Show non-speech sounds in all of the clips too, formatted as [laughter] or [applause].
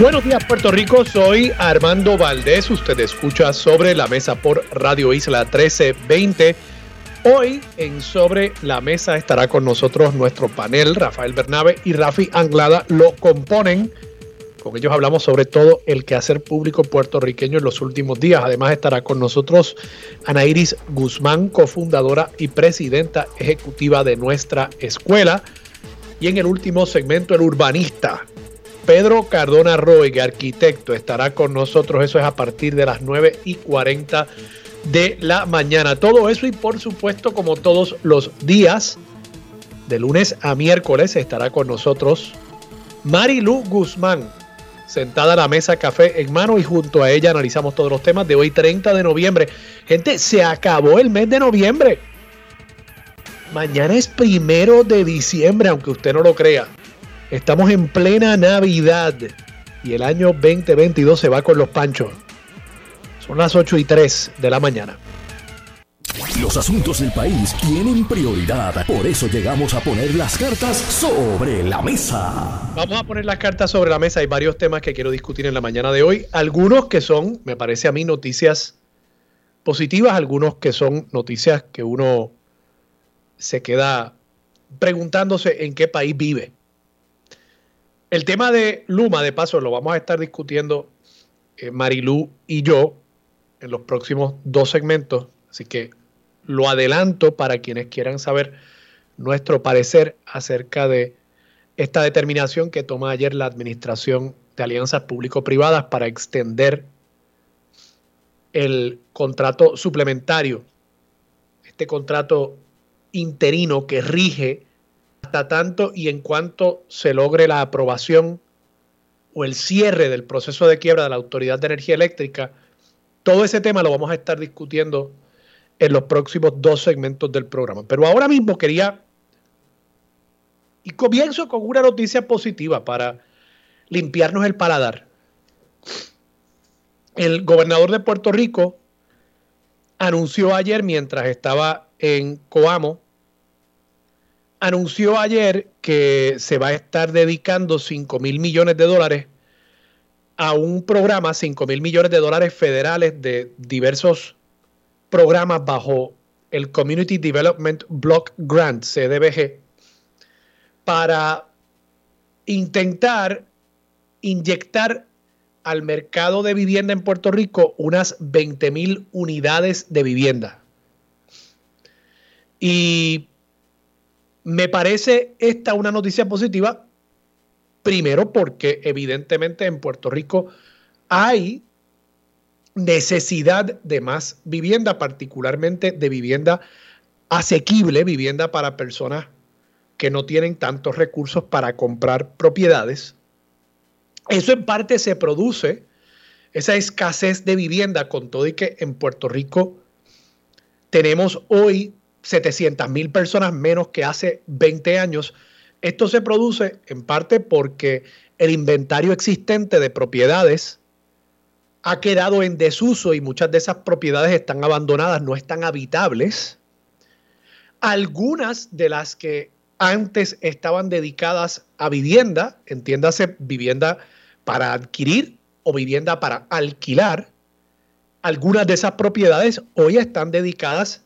Buenos días Puerto Rico, soy Armando Valdés, usted escucha sobre la mesa por Radio Isla 1320. Hoy en Sobre la Mesa estará con nosotros nuestro panel, Rafael Bernabe y Rafi Anglada lo componen. Con ellos hablamos sobre todo el quehacer público puertorriqueño en los últimos días. Además estará con nosotros Ana Iris Guzmán, cofundadora y presidenta ejecutiva de nuestra escuela. Y en el último segmento, el urbanista, Pedro Cardona Roy, arquitecto, estará con nosotros. Eso es a partir de las 9 y 40 de la mañana. Todo eso y por supuesto, como todos los días, de lunes a miércoles, estará con nosotros Marilu Guzmán, sentada a la mesa café en mano y junto a ella analizamos todos los temas de hoy 30 de noviembre. Gente, se acabó el mes de noviembre. Mañana es primero de diciembre, aunque usted no lo crea. Estamos en plena Navidad y el año 2022 se va con los panchos. Son las 8 y 3 de la mañana. Los asuntos del país tienen prioridad, por eso llegamos a poner las cartas sobre la mesa. Vamos a poner las cartas sobre la mesa. Hay varios temas que quiero discutir en la mañana de hoy. Algunos que son, me parece a mí, noticias positivas, algunos que son noticias que uno se queda preguntándose en qué país vive. El tema de Luma, de paso, lo vamos a estar discutiendo eh, Marilú y yo en los próximos dos segmentos, así que lo adelanto para quienes quieran saber nuestro parecer acerca de esta determinación que toma ayer la Administración de Alianzas Público-Privadas para extender el contrato suplementario, este contrato interino que rige hasta tanto y en cuanto se logre la aprobación o el cierre del proceso de quiebra de la Autoridad de Energía Eléctrica, todo ese tema lo vamos a estar discutiendo en los próximos dos segmentos del programa. Pero ahora mismo quería, y comienzo con una noticia positiva para limpiarnos el paladar. El gobernador de Puerto Rico anunció ayer mientras estaba en Coamo anunció ayer que se va a estar dedicando 5 mil millones de dólares a un programa, 5 mil millones de dólares federales de diversos programas bajo el Community Development Block Grant, CDBG, para intentar inyectar al mercado de vivienda en Puerto Rico unas 20 mil unidades de vivienda. Y me parece esta una noticia positiva, primero porque evidentemente en Puerto Rico hay necesidad de más vivienda, particularmente de vivienda asequible, vivienda para personas que no tienen tantos recursos para comprar propiedades. Eso en parte se produce, esa escasez de vivienda, con todo y que en Puerto Rico tenemos hoy 700 mil personas menos que hace 20 años. Esto se produce en parte porque el inventario existente de propiedades ha quedado en desuso y muchas de esas propiedades están abandonadas, no están habitables. Algunas de las que antes estaban dedicadas a vivienda, entiéndase vivienda para adquirir o vivienda para alquilar, algunas de esas propiedades hoy están dedicadas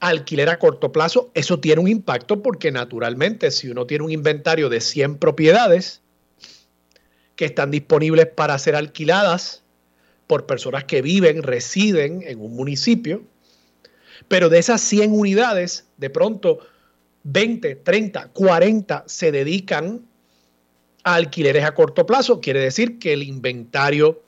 alquiler a corto plazo, eso tiene un impacto porque naturalmente si uno tiene un inventario de 100 propiedades que están disponibles para ser alquiladas por personas que viven, residen en un municipio, pero de esas 100 unidades, de pronto 20, 30, 40 se dedican a alquileres a corto plazo, quiere decir que el inventario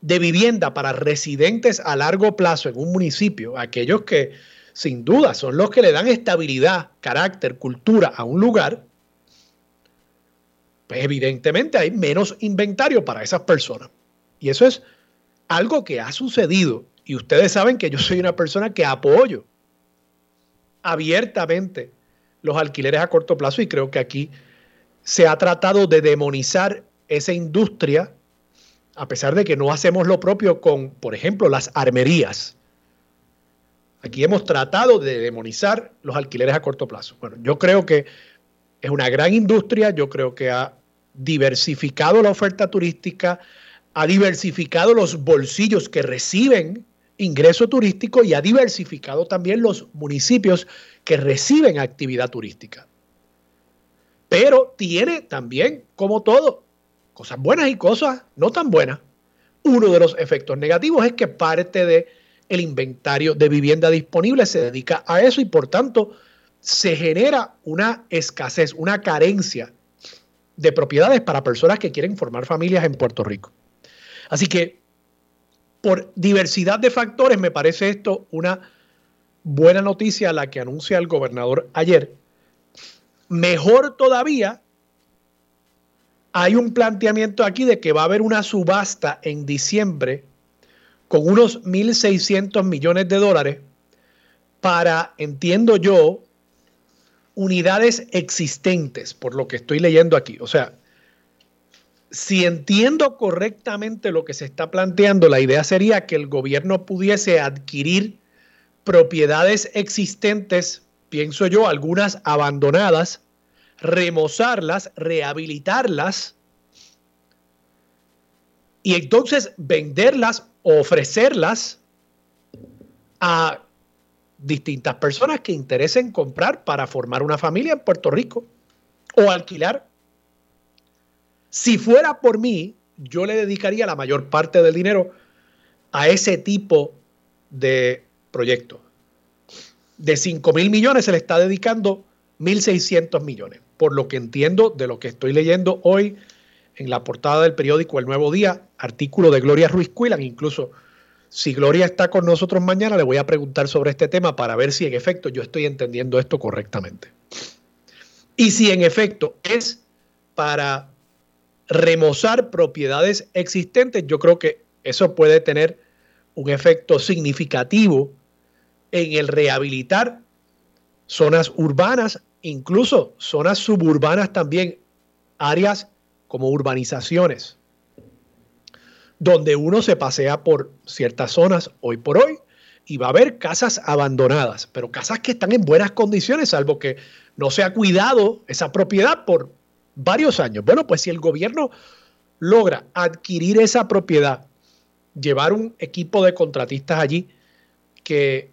de vivienda para residentes a largo plazo en un municipio, aquellos que sin duda, son los que le dan estabilidad, carácter, cultura a un lugar, pues evidentemente hay menos inventario para esas personas. Y eso es algo que ha sucedido Y ustedes saben que yo soy una persona que apoyo abiertamente los alquileres a corto plazo y creo que aquí se ha tratado de demonizar esa industria a pesar de que no hacemos lo propio con, por ejemplo, las armerías. Aquí hemos tratado de demonizar los alquileres a corto plazo. Bueno, yo creo que es una gran industria, yo creo que ha diversificado la oferta turística, ha diversificado los bolsillos que reciben ingreso turístico y ha diversificado también los municipios que reciben actividad turística. Pero tiene también, como todo, cosas buenas y cosas no tan buenas. Uno de los efectos negativos es que parte del el inventario de vivienda disponible se dedica a eso y por tanto se genera una escasez, una carencia de propiedades para personas que quieren formar familias en Puerto Rico. Así que por diversidad de factores me parece esto una buena noticia la que anuncia el gobernador ayer. Mejor todavía, hay un planteamiento aquí de que va a haber una subasta en diciembre con unos 1.600 millones de dólares para, entiendo yo, unidades existentes, por lo que estoy leyendo aquí. O sea, si entiendo correctamente lo que se está planteando, la idea sería que el gobierno pudiese adquirir propiedades existentes, pienso yo, algunas abandonadas, remozarlas, rehabilitarlas y entonces venderlas ofrecerlas a distintas personas que interesen comprar para formar una familia en Puerto Rico o alquilar. Si fuera por mí, yo le dedicaría la mayor parte del dinero a ese tipo de proyecto. De 5 mil millones se le está dedicando 1.600 millones. Por lo que entiendo de lo que estoy leyendo hoy en la portada del periódico El Nuevo Día, artículo de Gloria Ruiz Cuilan, incluso si Gloria está con nosotros mañana, le voy a preguntar sobre este tema para ver si en efecto yo estoy entendiendo esto correctamente. Y si en efecto es para remozar propiedades existentes, yo creo que eso puede tener un efecto significativo en el rehabilitar zonas urbanas, incluso zonas suburbanas también, áreas como urbanizaciones donde uno se pasea por ciertas zonas hoy por hoy y va a haber casas abandonadas, pero casas que están en buenas condiciones, salvo que no se ha cuidado esa propiedad por varios años. Bueno, pues si el gobierno logra adquirir esa propiedad, llevar un equipo de contratistas allí que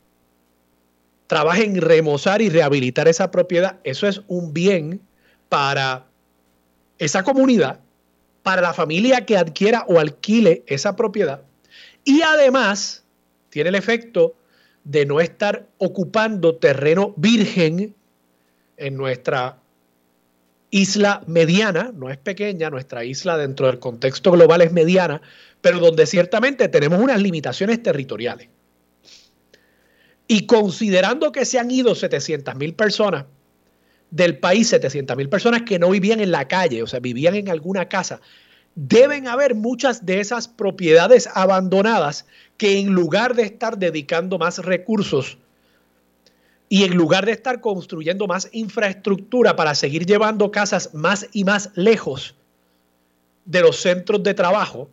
trabajen en remozar y rehabilitar esa propiedad, eso es un bien para esa comunidad para la familia que adquiera o alquile esa propiedad. Y además tiene el efecto de no estar ocupando terreno virgen en nuestra isla mediana, no es pequeña, nuestra isla dentro del contexto global es mediana, pero donde ciertamente tenemos unas limitaciones territoriales. Y considerando que se han ido 700 mil personas del país, 700 mil personas que no vivían en la calle, o sea, vivían en alguna casa, deben haber muchas de esas propiedades abandonadas que en lugar de estar dedicando más recursos y en lugar de estar construyendo más infraestructura para seguir llevando casas más y más lejos de los centros de trabajo,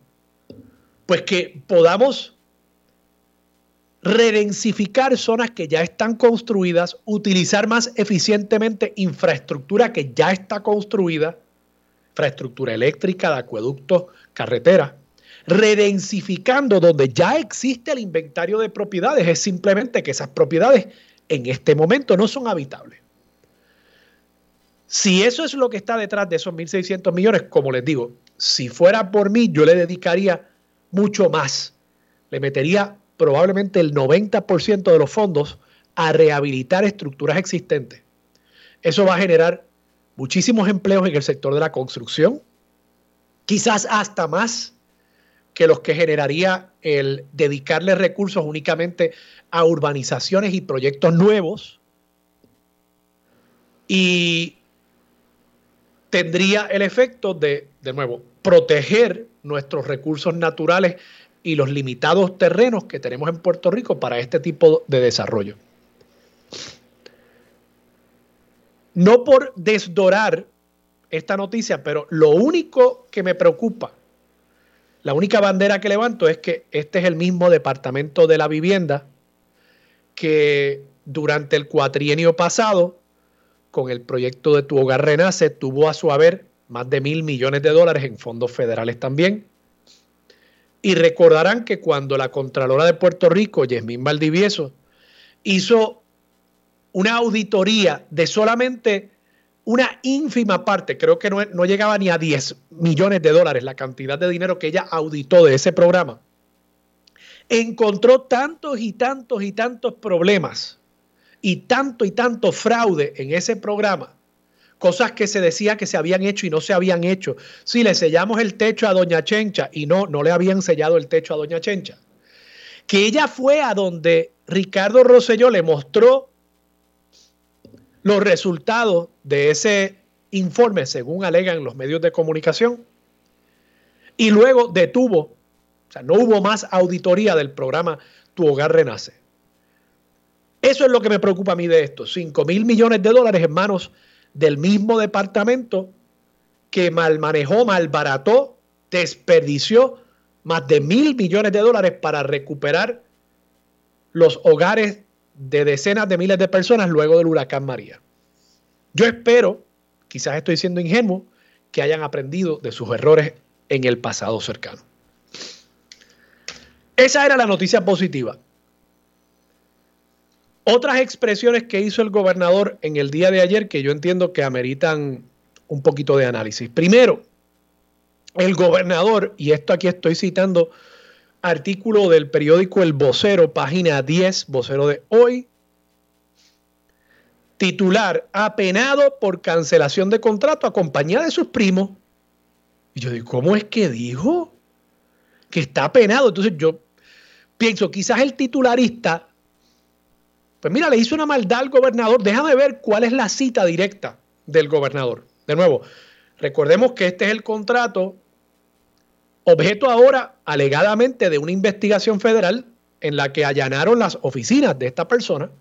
pues que podamos redensificar zonas que ya están construidas, utilizar más eficientemente infraestructura que ya está construida, infraestructura eléctrica, de acueductos, carreteras, redensificando donde ya existe el inventario de propiedades. Es simplemente que esas propiedades en este momento no son habitables. Si eso es lo que está detrás de esos 1.600 millones, como les digo, si fuera por mí, yo le dedicaría mucho más. Le metería probablemente el 90% de los fondos a rehabilitar estructuras existentes. Eso va a generar muchísimos empleos en el sector de la construcción, quizás hasta más que los que generaría el dedicarle recursos únicamente a urbanizaciones y proyectos nuevos. Y tendría el efecto de, de nuevo, proteger nuestros recursos naturales y los limitados terrenos que tenemos en Puerto Rico para este tipo de desarrollo. No por desdorar esta noticia, pero lo único que me preocupa, la única bandera que levanto es que este es el mismo departamento de la vivienda que durante el cuatrienio pasado, con el proyecto de Tu Hogar Renace, tuvo a su haber más de mil millones de dólares en fondos federales también. Y recordarán que cuando la Contralora de Puerto Rico, Yasmín Valdivieso, hizo una auditoría de solamente una ínfima parte, creo que no, no, llegaba ni a 10 millones de dólares la cantidad de dinero que ella auditó de ese programa, encontró tantos y tantos y tantos problemas y tanto y tanto fraude en ese programa, cosas que se decía que se habían hecho y no se habían hecho. Si le sellamos el techo a Doña Chencha y no, no le habían sellado el techo a Doña Chencha. Que ella fue a donde Ricardo Rosselló le mostró los resultados de ese informe, según alegan los medios de comunicación, y luego detuvo, o sea, no hubo más auditoría del programa Tu Hogar Renace. Eso es lo que me preocupa a mí de esto, 5 mil millones de dólares en manos del mismo departamento que mal manejó, malbarató, desperdició más de mil millones de dólares para recuperar los hogares de decenas de miles de personas luego del huracán María. Yo espero, quizás estoy siendo ingenuo, que hayan aprendido de sus errores en el pasado cercano. Esa era la noticia positiva. Otras expresiones que hizo el gobernador en el día de ayer que yo entiendo que ameritan un poquito de análisis. Primero, el gobernador, y esto aquí estoy citando artículo del periódico El Vocero, página 10, vocero de hoy. Titular, apenado por cancelación de contrato a compañía de sus primos. Y yo digo, ¿cómo es que dijo? Que está apenado. Entonces yo pienso, quizás el titularista, pues mira, le hizo una maldad al gobernador. Déjame ver cuál es la cita directa del gobernador. De nuevo, recordemos que este es el contrato objeto ahora alegadamente de una investigación federal en la que allanaron las oficinas de esta persona.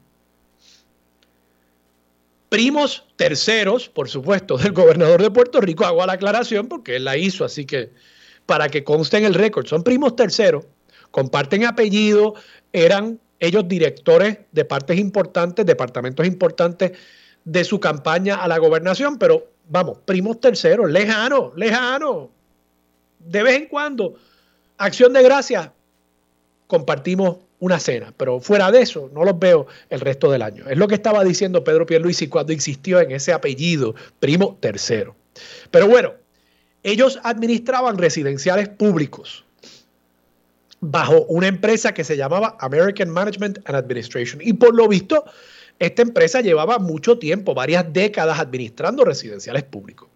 Primos terceros, por supuesto, del gobernador de Puerto Rico, hago la aclaración porque él la hizo, así que para que conste en el récord, son primos terceros, comparten apellido, eran ellos directores de partes importantes, departamentos importantes de su campaña a la gobernación, pero vamos, primos terceros, lejanos, lejanos, de vez en cuando, acción de gracias, compartimos una cena, pero fuera de eso no los veo el resto del año. Es lo que estaba diciendo Pedro Pierluisi cuando insistió en ese apellido, primo tercero. Pero bueno, ellos administraban residenciales públicos bajo una empresa que se llamaba American Management and Administration. Y por lo visto, esta empresa llevaba mucho tiempo, varias décadas administrando residenciales públicos.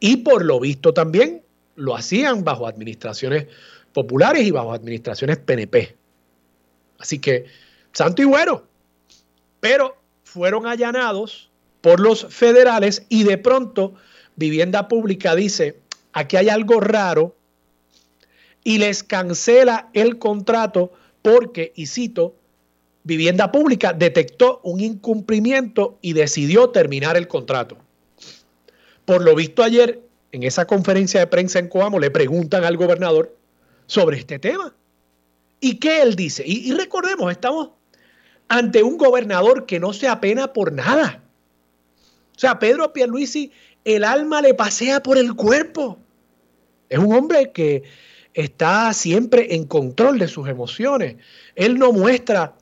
Y por lo visto también lo hacían bajo administraciones populares y bajo administraciones PNP. Así que, santo y bueno, pero fueron allanados por los federales y de pronto Vivienda Pública dice, aquí hay algo raro y les cancela el contrato porque, y cito, Vivienda Pública detectó un incumplimiento y decidió terminar el contrato. Por lo visto ayer, en esa conferencia de prensa en Coamo le preguntan al gobernador sobre este tema. ¿Y qué él dice? Y, recordemos, estamos ante un gobernador que no se apena por nada. O sea, Pedro Pierluisi, el alma le pasea por el cuerpo. Es un hombre que está siempre en control de sus emociones. Él no muestra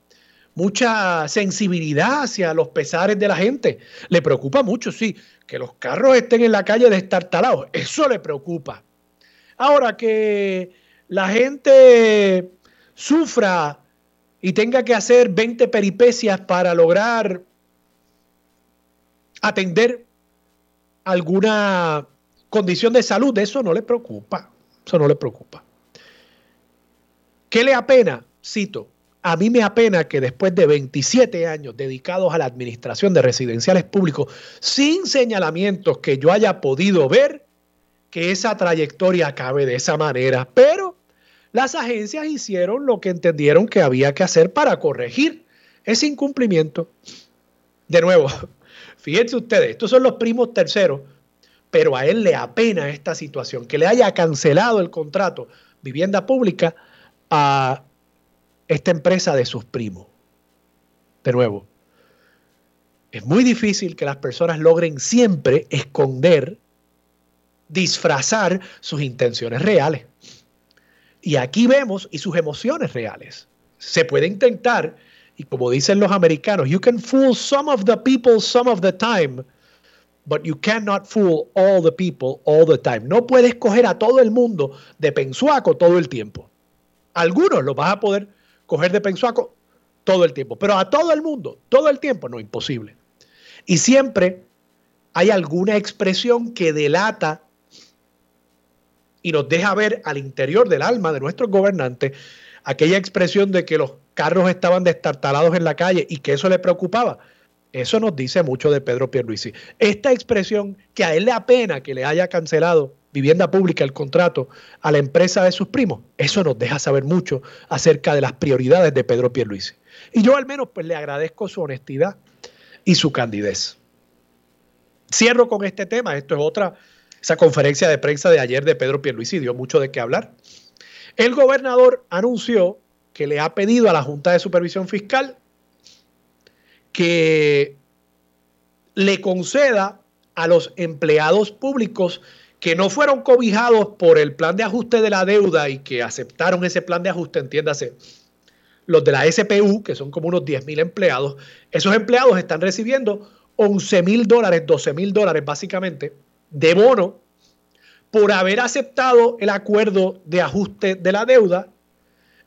mucha sensibilidad hacia los pesares de la gente. Le preocupa mucho, sí, que los carros estén en la calle destartalados, eso le preocupa. Ahora que la gente sufra y tenga que hacer 20 peripecias para lograr atender alguna condición de salud, eso no le preocupa, eso no le preocupa. ¿Qué le apena? Cito, a mí me apena que después de 27 años dedicados a la administración de residenciales públicos, sin señalamientos que yo haya podido ver, que esa trayectoria acabe de esa manera. Pero las agencias hicieron lo que entendieron que había que hacer para corregir ese incumplimiento. De nuevo, [laughs] fíjense ustedes, estos son los primos terceros, pero a él le apena esta situación, que le haya cancelado el contrato vivienda pública a esta empresa de sus primos. De nuevo, es muy difícil que las personas logren siempre esconder, disfrazar sus intenciones reales. Y aquí vemos y sus emociones reales. Se puede intentar, y como dicen los americanos, you can fool some of the people some of the time, but you cannot fool all the people all the time. No puedes coger a todo el mundo de pensuaco todo el tiempo. Algunos lo vas a poder coger de pensuaco todo el tiempo, pero a todo el mundo, todo el tiempo, no, imposible. Y siempre hay alguna expresión que delata y nos deja ver al interior del alma de nuestros gobernantes aquella expresión de que los carros estaban destartalados en la calle y que eso le preocupaba. Eso nos dice mucho de Pedro Pierluisi. Esta expresión que a él le apena que le haya cancelado vivienda pública el contrato a la empresa de sus primos, eso nos deja saber mucho acerca de las prioridades de Pedro Pierluisi. Y yo al menos pues le agradezco su honestidad y su candidez. Cierro con este tema, esto es otra esa conferencia de prensa de ayer de Pedro Pierluisi dio mucho de qué hablar. El gobernador anunció que le ha pedido a la Junta de Supervisión Fiscal que le conceda a los empleados públicos que no fueron cobijados por el plan de ajuste de la deuda y que aceptaron ese plan de ajuste, entiéndase, los de la SPU, que son como unos 10 mil empleados, esos empleados están recibiendo 11 mil dólares, 12 mil dólares básicamente, de bono por haber aceptado el acuerdo de ajuste de la deuda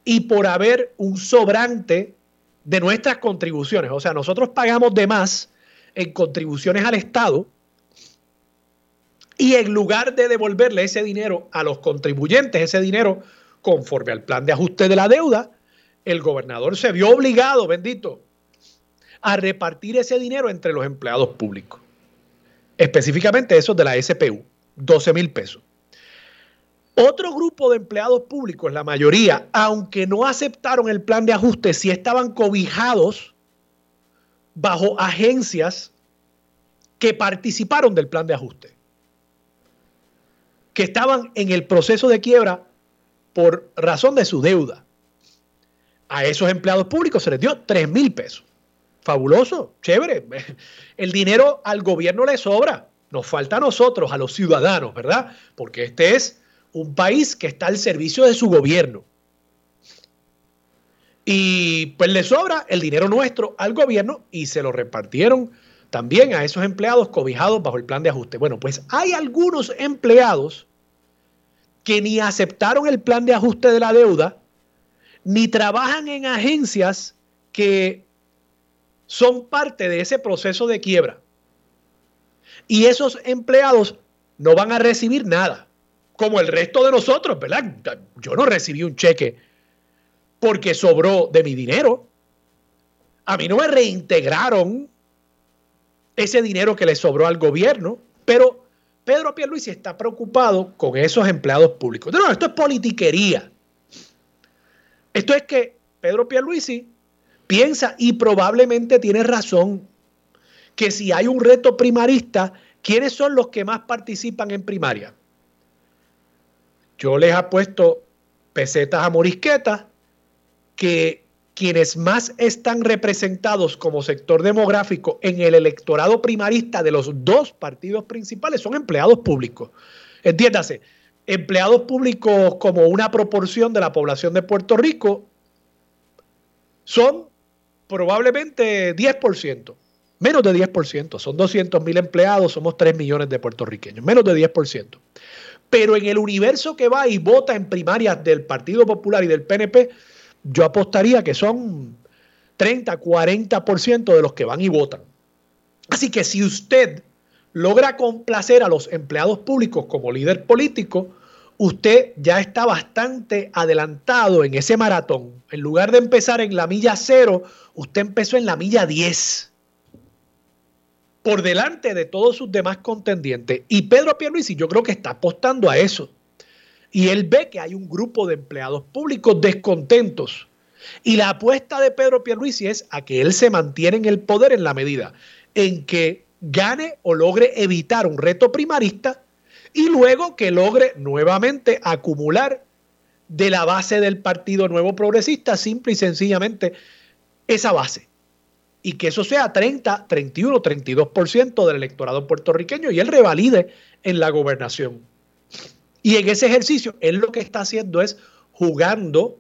y por haber un sobrante de nuestras contribuciones. O sea, nosotros pagamos de más en contribuciones al Estado y en lugar de devolverle ese dinero a los contribuyentes, ese dinero conforme al plan de ajuste de la deuda, el gobernador se vio obligado, bendito, a repartir ese dinero entre los empleados públicos específicamente esos de la SPU, 12 mil pesos. Otro grupo de empleados públicos, la mayoría, aunque no aceptaron el plan de ajuste, sí estaban cobijados bajo agencias que participaron del plan de ajuste, que estaban en el proceso de quiebra por razón de su deuda. A esos empleados públicos se les dio 3 mil pesos. Fabuloso, chévere. [laughs] El dinero al gobierno le sobra. Nos falta a nosotros, a los ciudadanos, ¿verdad? Porque este es un país que está al servicio de su gobierno. Y pues le sobra el dinero nuestro al gobierno y se lo repartieron también a esos empleados cobijados bajo el plan de ajuste. Bueno, pues hay algunos empleados que ni aceptaron el plan de ajuste de la deuda, ni trabajan en agencias que son parte de ese proceso de quiebra. Y esos empleados no van a recibir nada, como el resto de nosotros, ¿verdad? Yo no recibí un cheque porque sobró de mi dinero. A mí no me reintegraron ese dinero que le sobró al gobierno, pero Pedro Pierluisi está preocupado con esos empleados públicos. No, esto es politiquería. Esto es que Pedro Pierluisi piensa y probablemente tiene razón que si hay un reto primarista, ¿quiénes son los que más participan en primaria? Yo les puesto pesetas a morisquetas que quienes más están representados como sector demográfico en el electorado primarista de los dos partidos principales son empleados públicos. Entiéndase, empleados públicos como una proporción de la población de Puerto Rico son probablemente 10%, menos de 10%, son 200 mil empleados, somos 3 millones de puertorriqueños, menos de 10%. Pero en el universo que va y vota en primarias del Partido Popular y del PNP, yo apostaría que son 30, 40% de los que van y votan. Así que si usted logra complacer a los empleados públicos como líder político, usted ya está bastante adelantado en ese maratón. En lugar de empezar en la milla cero, usted empezó en la milla 10. Por delante de todos sus demás contendientes. Y Pedro Pierluisi yo creo que está apostando a eso. Y él ve que hay un grupo de empleados públicos descontentos. Y la apuesta de Pedro Pierluisi es a que él se mantiene en el poder en la medida en que gane o logre evitar un reto primarista y luego que logre nuevamente acumular de la base del Partido Nuevo Progresista, simple y sencillamente esa base. Y que eso sea 30, 31, 32% del electorado puertorriqueño y él revalide en la gobernación. Y en ese ejercicio, él lo que está haciendo es jugando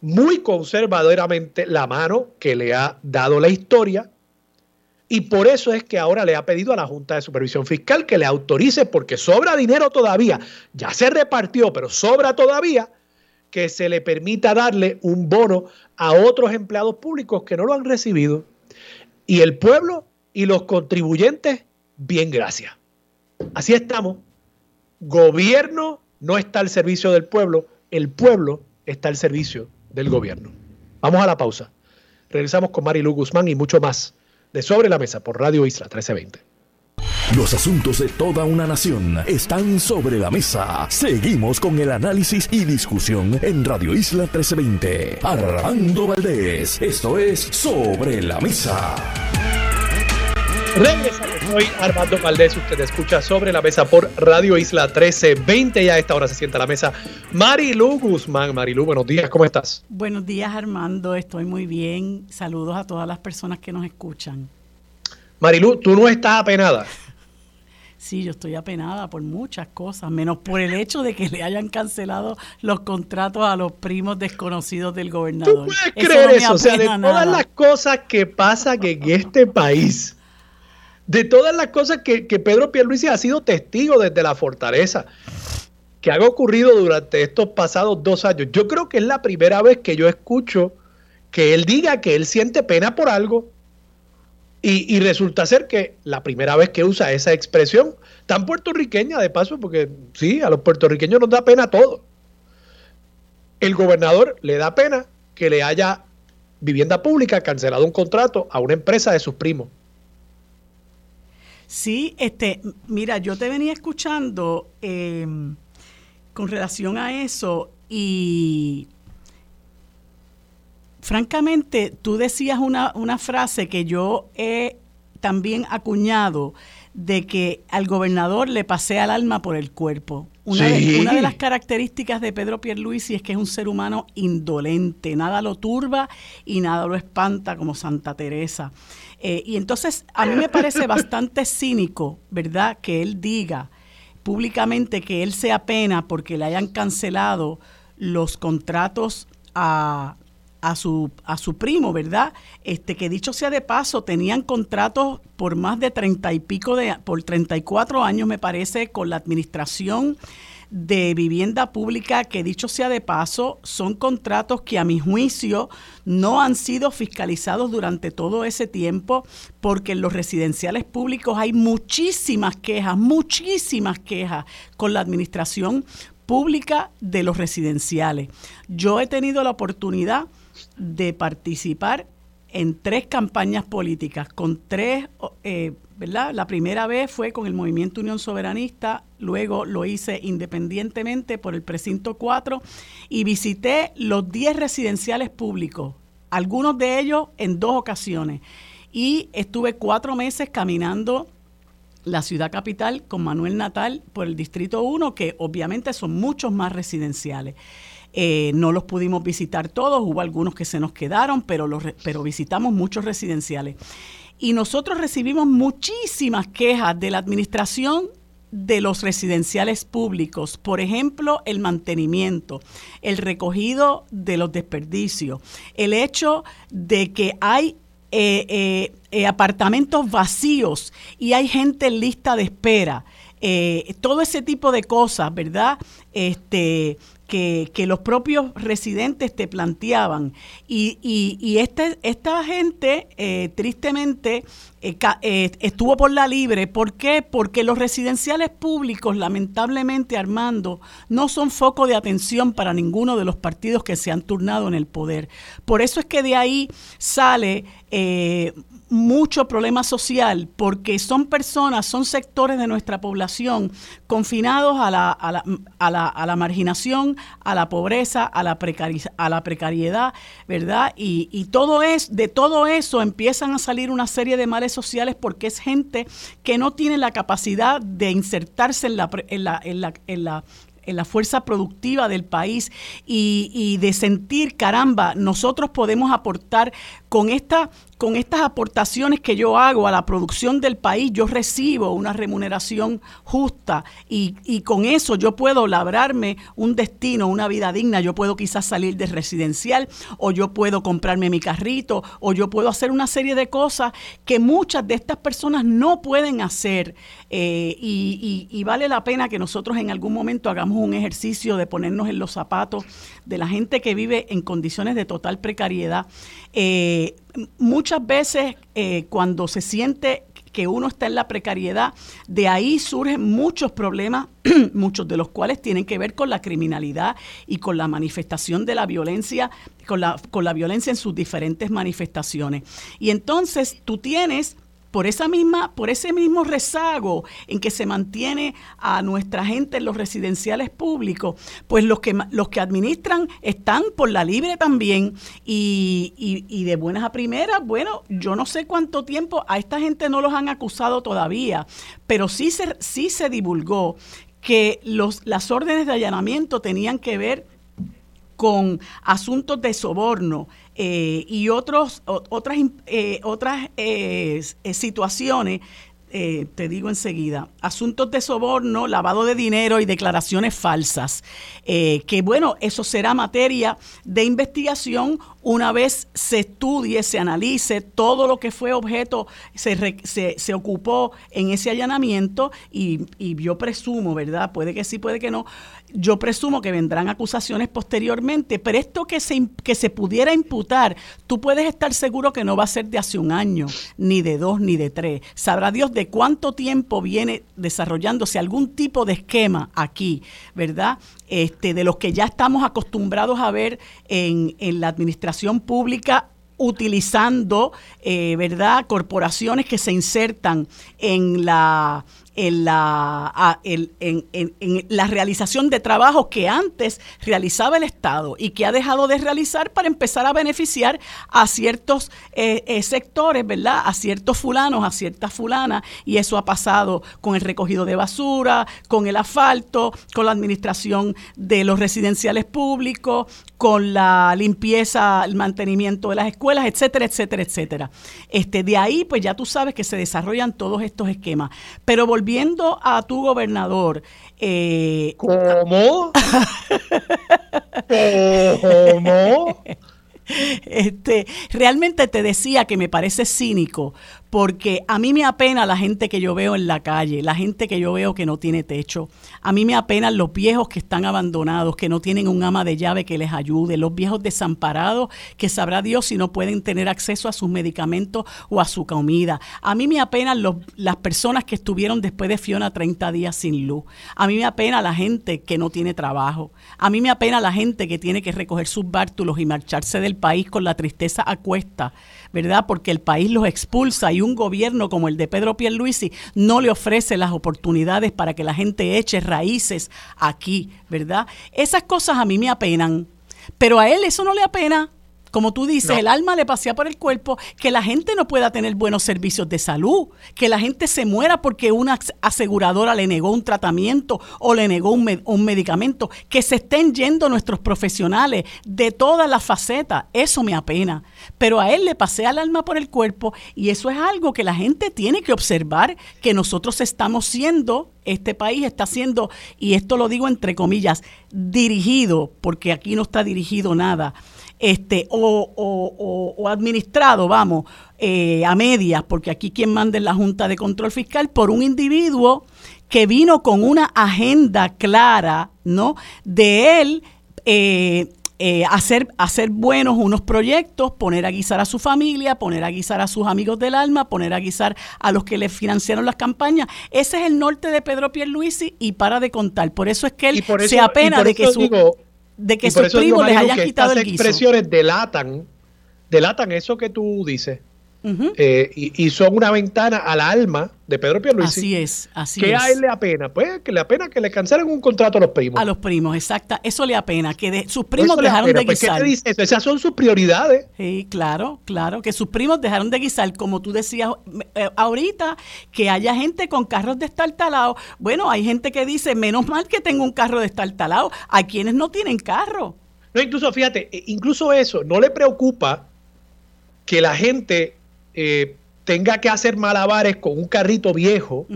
muy conservadoramente la mano que le ha dado la historia y por eso es que ahora le ha pedido a la Junta de Supervisión Fiscal que le autorice, porque sobra dinero todavía, ya se repartió, pero sobra todavía, que se le permita darle un bono a otros empleados públicos que no lo han recibido. Y el pueblo y los contribuyentes, bien gracias. Así estamos. Gobierno no está al servicio del pueblo, el pueblo está al servicio del gobierno. Vamos a la pausa. Regresamos con Marilu Guzmán y mucho más de Sobre la Mesa por Radio Isla 1320. Los asuntos de toda una nación están sobre la mesa. Seguimos con el análisis y discusión en Radio Isla 1320. Armando Valdés, esto es Sobre la Mesa. Regresamos hoy, Armando Valdés. Usted escucha sobre la mesa por Radio Isla 1320. Y a esta hora se sienta a la mesa Marilu Guzmán. Marilu, buenos días, ¿cómo estás? Buenos días, Armando. Estoy muy bien. Saludos a todas las personas que nos escuchan. Marilu, tú no estás apenada. Sí, yo estoy apenada por muchas cosas, menos por el hecho de que le hayan cancelado los contratos a los primos desconocidos del gobernador. ¿Tú puedes creer eso? o sea, de todas las cosas que pasan en este país, de todas las cosas que, que Pedro Pierluisi ha sido testigo desde la fortaleza, que han ocurrido durante estos pasados dos años. Yo creo que es la primera vez que yo escucho que él diga que él siente pena por algo. Y, resulta ser que la primera vez que usa esa expresión, tan puertorriqueña de paso, porque sí, a los puertorriqueños nos da pena todo. El gobernador le da pena que le haya vivienda pública cancelado un contrato a una empresa de sus primos. Sí, este, mira, yo te venía escuchando eh, con relación a eso y francamente tú decías una, una frase que yo he también acuñado de que al gobernador le pasea el alma por el cuerpo. Una, sí. de, una, de, las características de Pedro Pierluisi es que es un ser humano indolente, nada lo turba y nada lo espanta como Santa Teresa. Eh, y entonces a mí me parece [laughs] bastante cínico, ¿verdad?, que él diga públicamente que él se apena porque le hayan cancelado los contratos a, a su, a su primo, ¿verdad? Este, que dicho sea de paso, tenían contratos por más de treinta y pico de, por 34 años, me parece, con la administración de vivienda pública que dicho sea de paso son contratos que a mi juicio no han sido fiscalizados durante todo ese tiempo porque en los residenciales públicos hay muchísimas quejas, muchísimas quejas con la administración pública de los residenciales. Yo he tenido la oportunidad de participar en tres campañas políticas, con tres, eh, ¿verdad? La primera vez fue con el Movimiento Unión Soberanista, luego lo hice independientemente por el Precinto 4 y visité los 10 residenciales públicos, algunos de ellos en dos ocasiones. Y estuve cuatro meses caminando la ciudad capital con Manuel Natal por el Distrito 1, que obviamente son muchos más residenciales. Eh, no los pudimos visitar todos, hubo algunos que se nos quedaron, pero, los, pero visitamos muchos residenciales. Y nosotros recibimos muchísimas quejas de la administración de los residenciales públicos, por ejemplo, el mantenimiento, el recogido de los desperdicios, el hecho de que hay eh, eh, eh, apartamentos vacíos y hay gente en lista de espera. Eh, todo ese tipo de cosas, ¿verdad? Este, que, los propios residentes te planteaban. Y, y, y este, esta gente, eh, tristemente, eh, eh, estuvo por la libre. ¿Por qué? Porque los residenciales públicos, lamentablemente, Armando, no son foco de atención para ninguno de los partidos que se han turnado en el poder. Por eso es que de ahí sale eh, mucho problema social porque son personas, son sectores de nuestra población confinados a la, a la, a la, a la marginación, a la pobreza, a la, a la precariedad, ¿verdad? Y, y todo es, de todo eso empiezan a salir una serie de males sociales porque es gente que no tiene la capacidad de insertarse en la, en la, en la, en la en la fuerza productiva del país y, y, de sentir, caramba, nosotros podemos aportar con esta con estas aportaciones que yo hago a la producción del país, yo recibo una remuneración justa y, y, con eso yo puedo labrarme un destino, una vida digna. Yo puedo quizás salir de residencial o yo puedo comprarme mi carrito o yo puedo hacer una serie de cosas que muchas de estas personas no pueden hacer eh, y, y, y vale la pena que nosotros en algún momento hagamos un ejercicio de ponernos en los zapatos de la gente que vive en condiciones de total precariedad. Eh, muchas veces eh, cuando se siente que uno está en la precariedad, de ahí surgen muchos problemas, [clears throat] muchos de los cuales tienen que ver con la criminalidad y con la manifestación de la violencia, con la, con la violencia en sus diferentes manifestaciones. Y entonces tú tienes por esa misma, por ese mismo rezago en que se mantiene a nuestra gente en los residenciales públicos, pues los que los que administran están por la libre también. Y, de buenas a primeras, bueno, yo no sé cuánto tiempo a esta gente no los han acusado todavía, pero sí se, sí se divulgó que las órdenes de allanamiento tenían que ver con asuntos de soborno eh, y otros, otras, eh, otras eh, situaciones te digo enseguida, asuntos de soborno, lavado de dinero y declaraciones falsas, que bueno, eso será materia de investigación una vez se estudie, se analice todo lo que fue objeto, se, se, se ocupó en ese allanamiento y, y yo presumo, ¿verdad? Puede que sí, puede que no, yo presumo que vendrán acusaciones posteriormente, pero esto que se, que se pudiera imputar, tú puedes estar seguro que no va a ser de hace un año, ni de dos, ni de tres. Sabrá Dios de cuánto tiempo viene desarrollándose algún tipo de esquema aquí, ¿verdad? Este, de los que ya estamos acostumbrados a ver en, en la administración pública utilizando, eh, ¿verdad?, corporaciones que se insertan en la en la, en, la realización de trabajos que antes realizaba el Estado y que ha dejado de realizar para empezar a beneficiar a ciertos eh, eh, sectores, ¿verdad? A ciertos fulanos, a ciertas fulanas, y eso ha pasado con el recogido de basura, con el asfalto, con la administración de los residenciales públicos, con la limpieza, el mantenimiento de las escuelas, etcétera, etcétera, etcétera. Este, de ahí, pues ya tú sabes que se desarrollan todos estos esquemas. Pero volviendo a tu gobernador. Eh, ¿Cómo? [laughs] ¿Cómo? Este, realmente te decía que me parece cínico porque a mí me apena la gente que yo veo en la calle, la gente que yo veo que no tiene techo. A mí me apenan los viejos que están abandonados, que no tienen un ama de llave que les ayude, los viejos desamparados que sabrá Dios si no pueden tener acceso a sus medicamentos o a su comida. A mí me apenan los, las personas que estuvieron después de Fiona 30 días sin luz. A mí me apena la gente que no tiene trabajo. A mí me apena la gente que tiene que recoger sus bártulos y marcharse del país con la tristeza a cuesta, ¿verdad? Porque el país los expulsa y un gobierno como el de Pedro Pierluisi no le ofrece las oportunidades para que la gente eche raíces aquí, ¿verdad? Esas cosas a mí me apenan, pero a él eso no le apena como tú dices, el alma le pasea por el cuerpo, que la gente no pueda tener buenos servicios de salud, que la gente se muera porque una aseguradora le negó un tratamiento o le negó un, un medicamento, que se estén yendo nuestros profesionales de todas las facetas, eso me apena. Pero a él le pasea el alma por el cuerpo y eso es algo que la gente tiene que observar, que nosotros estamos siendo este país está siendo, y esto lo digo entre comillas, dirigido, porque aquí no está dirigido nada, este, o, administrado, vamos, eh, a medias, porque aquí quien manda es la Junta de Control Fiscal, por un individuo que vino con una agenda clara, ¿no? De él eh, eh, hacer, hacer buenos unos proyectos, poner a guisar a su familia, poner a guisar a sus amigos del alma, poner a guisar a los que le financiaron las campañas. Ese es el norte de Pedro Pierluisi y para de contar. Por eso es que él se apena de que, su, de que sus primos les hayan quitado el guiso. expresiones delatan, delatan eso que tú dices. Eh, y, son una ventana al alma de Pedro Pierluisi. Así es, así ¿Qué es. a él le apena? Pues que le apena que le cancelen un contrato a los primos. A los primos, exacta. Eso le apena, que sus primos dejaron de pues, guisar. ¿Qué te dice Esas son sus prioridades. Sí, claro, claro, que sus primos dejaron de guisar, como tú decías eh, ahorita, que haya gente con carros destartalados. Bueno, hay gente que dice, menos mal que tengo un carro destartalado. Hay quienes no tienen carro. No, incluso, fíjate, e, incluso eso, no le preocupa que la gente eh, tenga que hacer malabares con un carrito viejo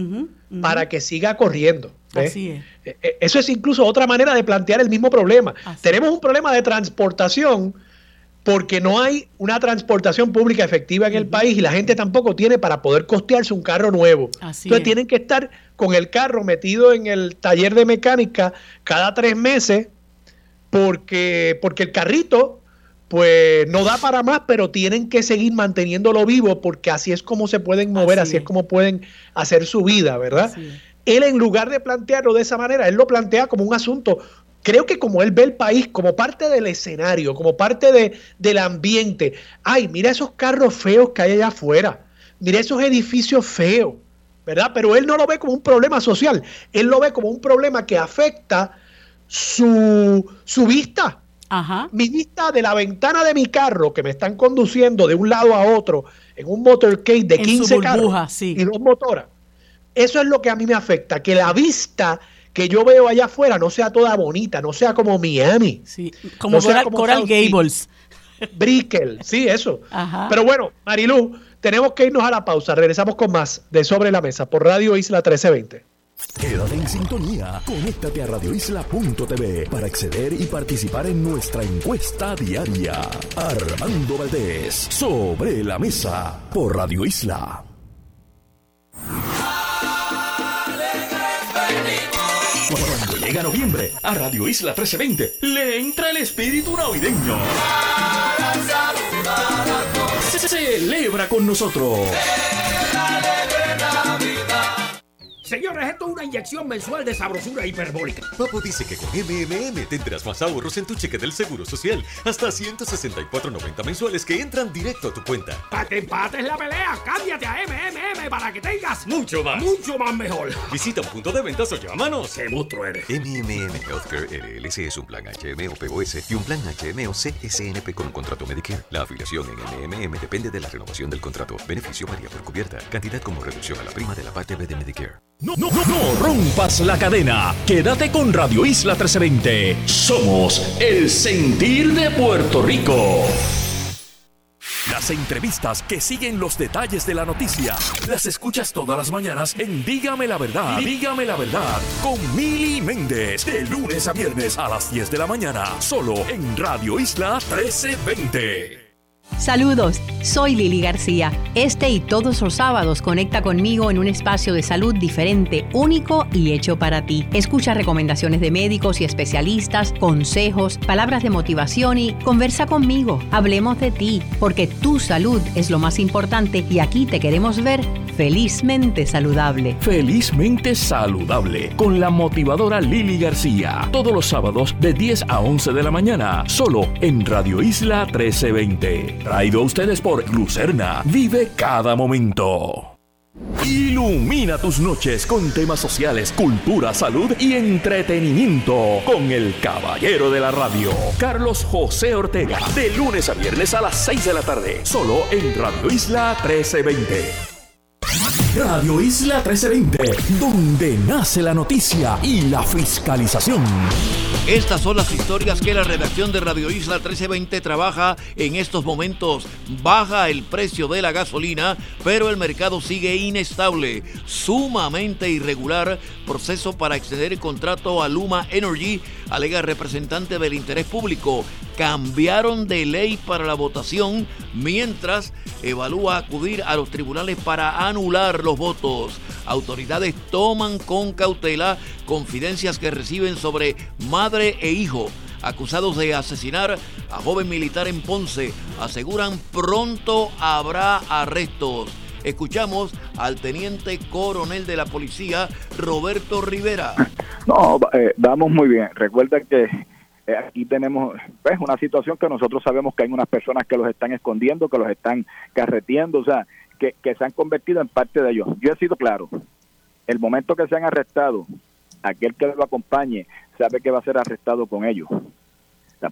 para que siga corriendo. Así es. Eh, eh, eso es incluso otra manera de plantear el mismo problema. Tenemos un problema de transportación porque no hay una transportación pública efectiva en el país y la gente tampoco tiene para poder costearse un carro nuevo. Entonces tienen que estar con el carro metido en el taller de mecánica cada tres meses porque, porque el carrito pues no da para más, pero tienen que seguir manteniéndolo vivo porque así es como se pueden mover, así, es. como pueden hacer su vida, ¿verdad? Él en lugar de plantearlo de esa manera, él lo plantea como un asunto, creo que como él ve el país, como parte del escenario, como parte de, del ambiente. Ay, mira esos carros feos que hay allá afuera, mira esos edificios feos, ¿verdad? Pero él no lo ve como un problema social, él lo ve como un problema que afecta su, su vista mi vista de la ventana de mi carro que me están conduciendo de un lado a otro en un motorcade de 15 carros y dos motoras. Eso es lo que a mí me afecta, que la vista que yo veo allá afuera no sea toda bonita, no sea como Miami. como, Coral, Gables. Brickell, sí, eso. Pero bueno, Marilu, tenemos que irnos a la pausa. Regresamos con más de Sobre la Mesa por Radio Isla 1320. Quédate en sintonía. Conéctate a radioisla.tv para acceder y participar en nuestra encuesta diaria. Armando Valdés, sobre la mesa, por Radio Isla. Cuando llega noviembre, a Radio Isla 1320 le entra el espíritu navideño. Celebra con nosotros. Señores, esto es una inyección mensual de sabrosura hiperbólica. Papo dice que con MMM tendrás más ahorros en tu cheque del Seguro Social. Hasta 164.90 mensuales que entran directo a tu cuenta. Para que empates la pelea, cámbiate a MMM para que tengas mucho más. Mucho más mejor. Visita un punto de ventas o llámanos. ¡Qué monstruo eres! MMM Healthcare LLC es un plan HMO POS y un plan HMO CSNP con un contrato Medicare. La afiliación en MMM depende de la renovación del contrato. Beneficio varía por cubierta. Cantidad como reducción a la prima de la parte B de Medicare. No, no, no, no rompas la cadena. Quédate con Radio Isla 1320. Somos el sentir de Puerto Rico. Las entrevistas que siguen los detalles de la noticia las escuchas todas las mañanas en Dígame la verdad. Dígame la verdad con Mili Méndez de lunes a viernes a las 10 de la mañana solo en Radio Isla 1320. Saludos, soy Lili García. Este y todos los sábados conecta conmigo en un espacio de salud diferente, único y hecho para ti. Escucha recomendaciones de médicos y especialistas, consejos, palabras de motivación y conversa conmigo. Hablemos de ti, porque tu salud es lo más importante y aquí te queremos ver felizmente saludable. Felizmente saludable con la motivadora Lili García. Todos los sábados de 10 a 11 de la mañana, solo en Radio Isla 1320. Traído a ustedes por Lucerna. Vive cada momento. Ilumina tus noches con temas sociales, cultura, salud y entretenimiento con el caballero de la radio, Carlos José Ortega, de lunes a viernes a las 6 de la tarde, solo en Radio Isla 1320. Radio Isla 1320, donde nace la noticia y la fiscalización. Estas son las historias que la redacción de Radio Isla 1320 trabaja en estos momentos. Baja el precio de la gasolina, pero el mercado sigue inestable, sumamente irregular. Proceso para exceder el contrato a Luma Energy, alega representante del interés público. Cambiaron de ley para la votación mientras evalúa acudir a los tribunales para anular los votos. Autoridades toman con cautela confidencias que reciben sobre madre e hijo acusados de asesinar a joven militar en Ponce. Aseguran pronto habrá arrestos. Escuchamos al teniente coronel de la policía, Roberto Rivera. No, eh, vamos muy bien. Recuerda que eh, aquí tenemos pues, una situación que nosotros sabemos que hay unas personas que los están escondiendo, que los están carreteando, o sea, que, se han convertido en parte de ellos. Yo he sido claro, el momento que se han arrestado, aquel que lo acompañe sabe que va a ser arrestado con ellos.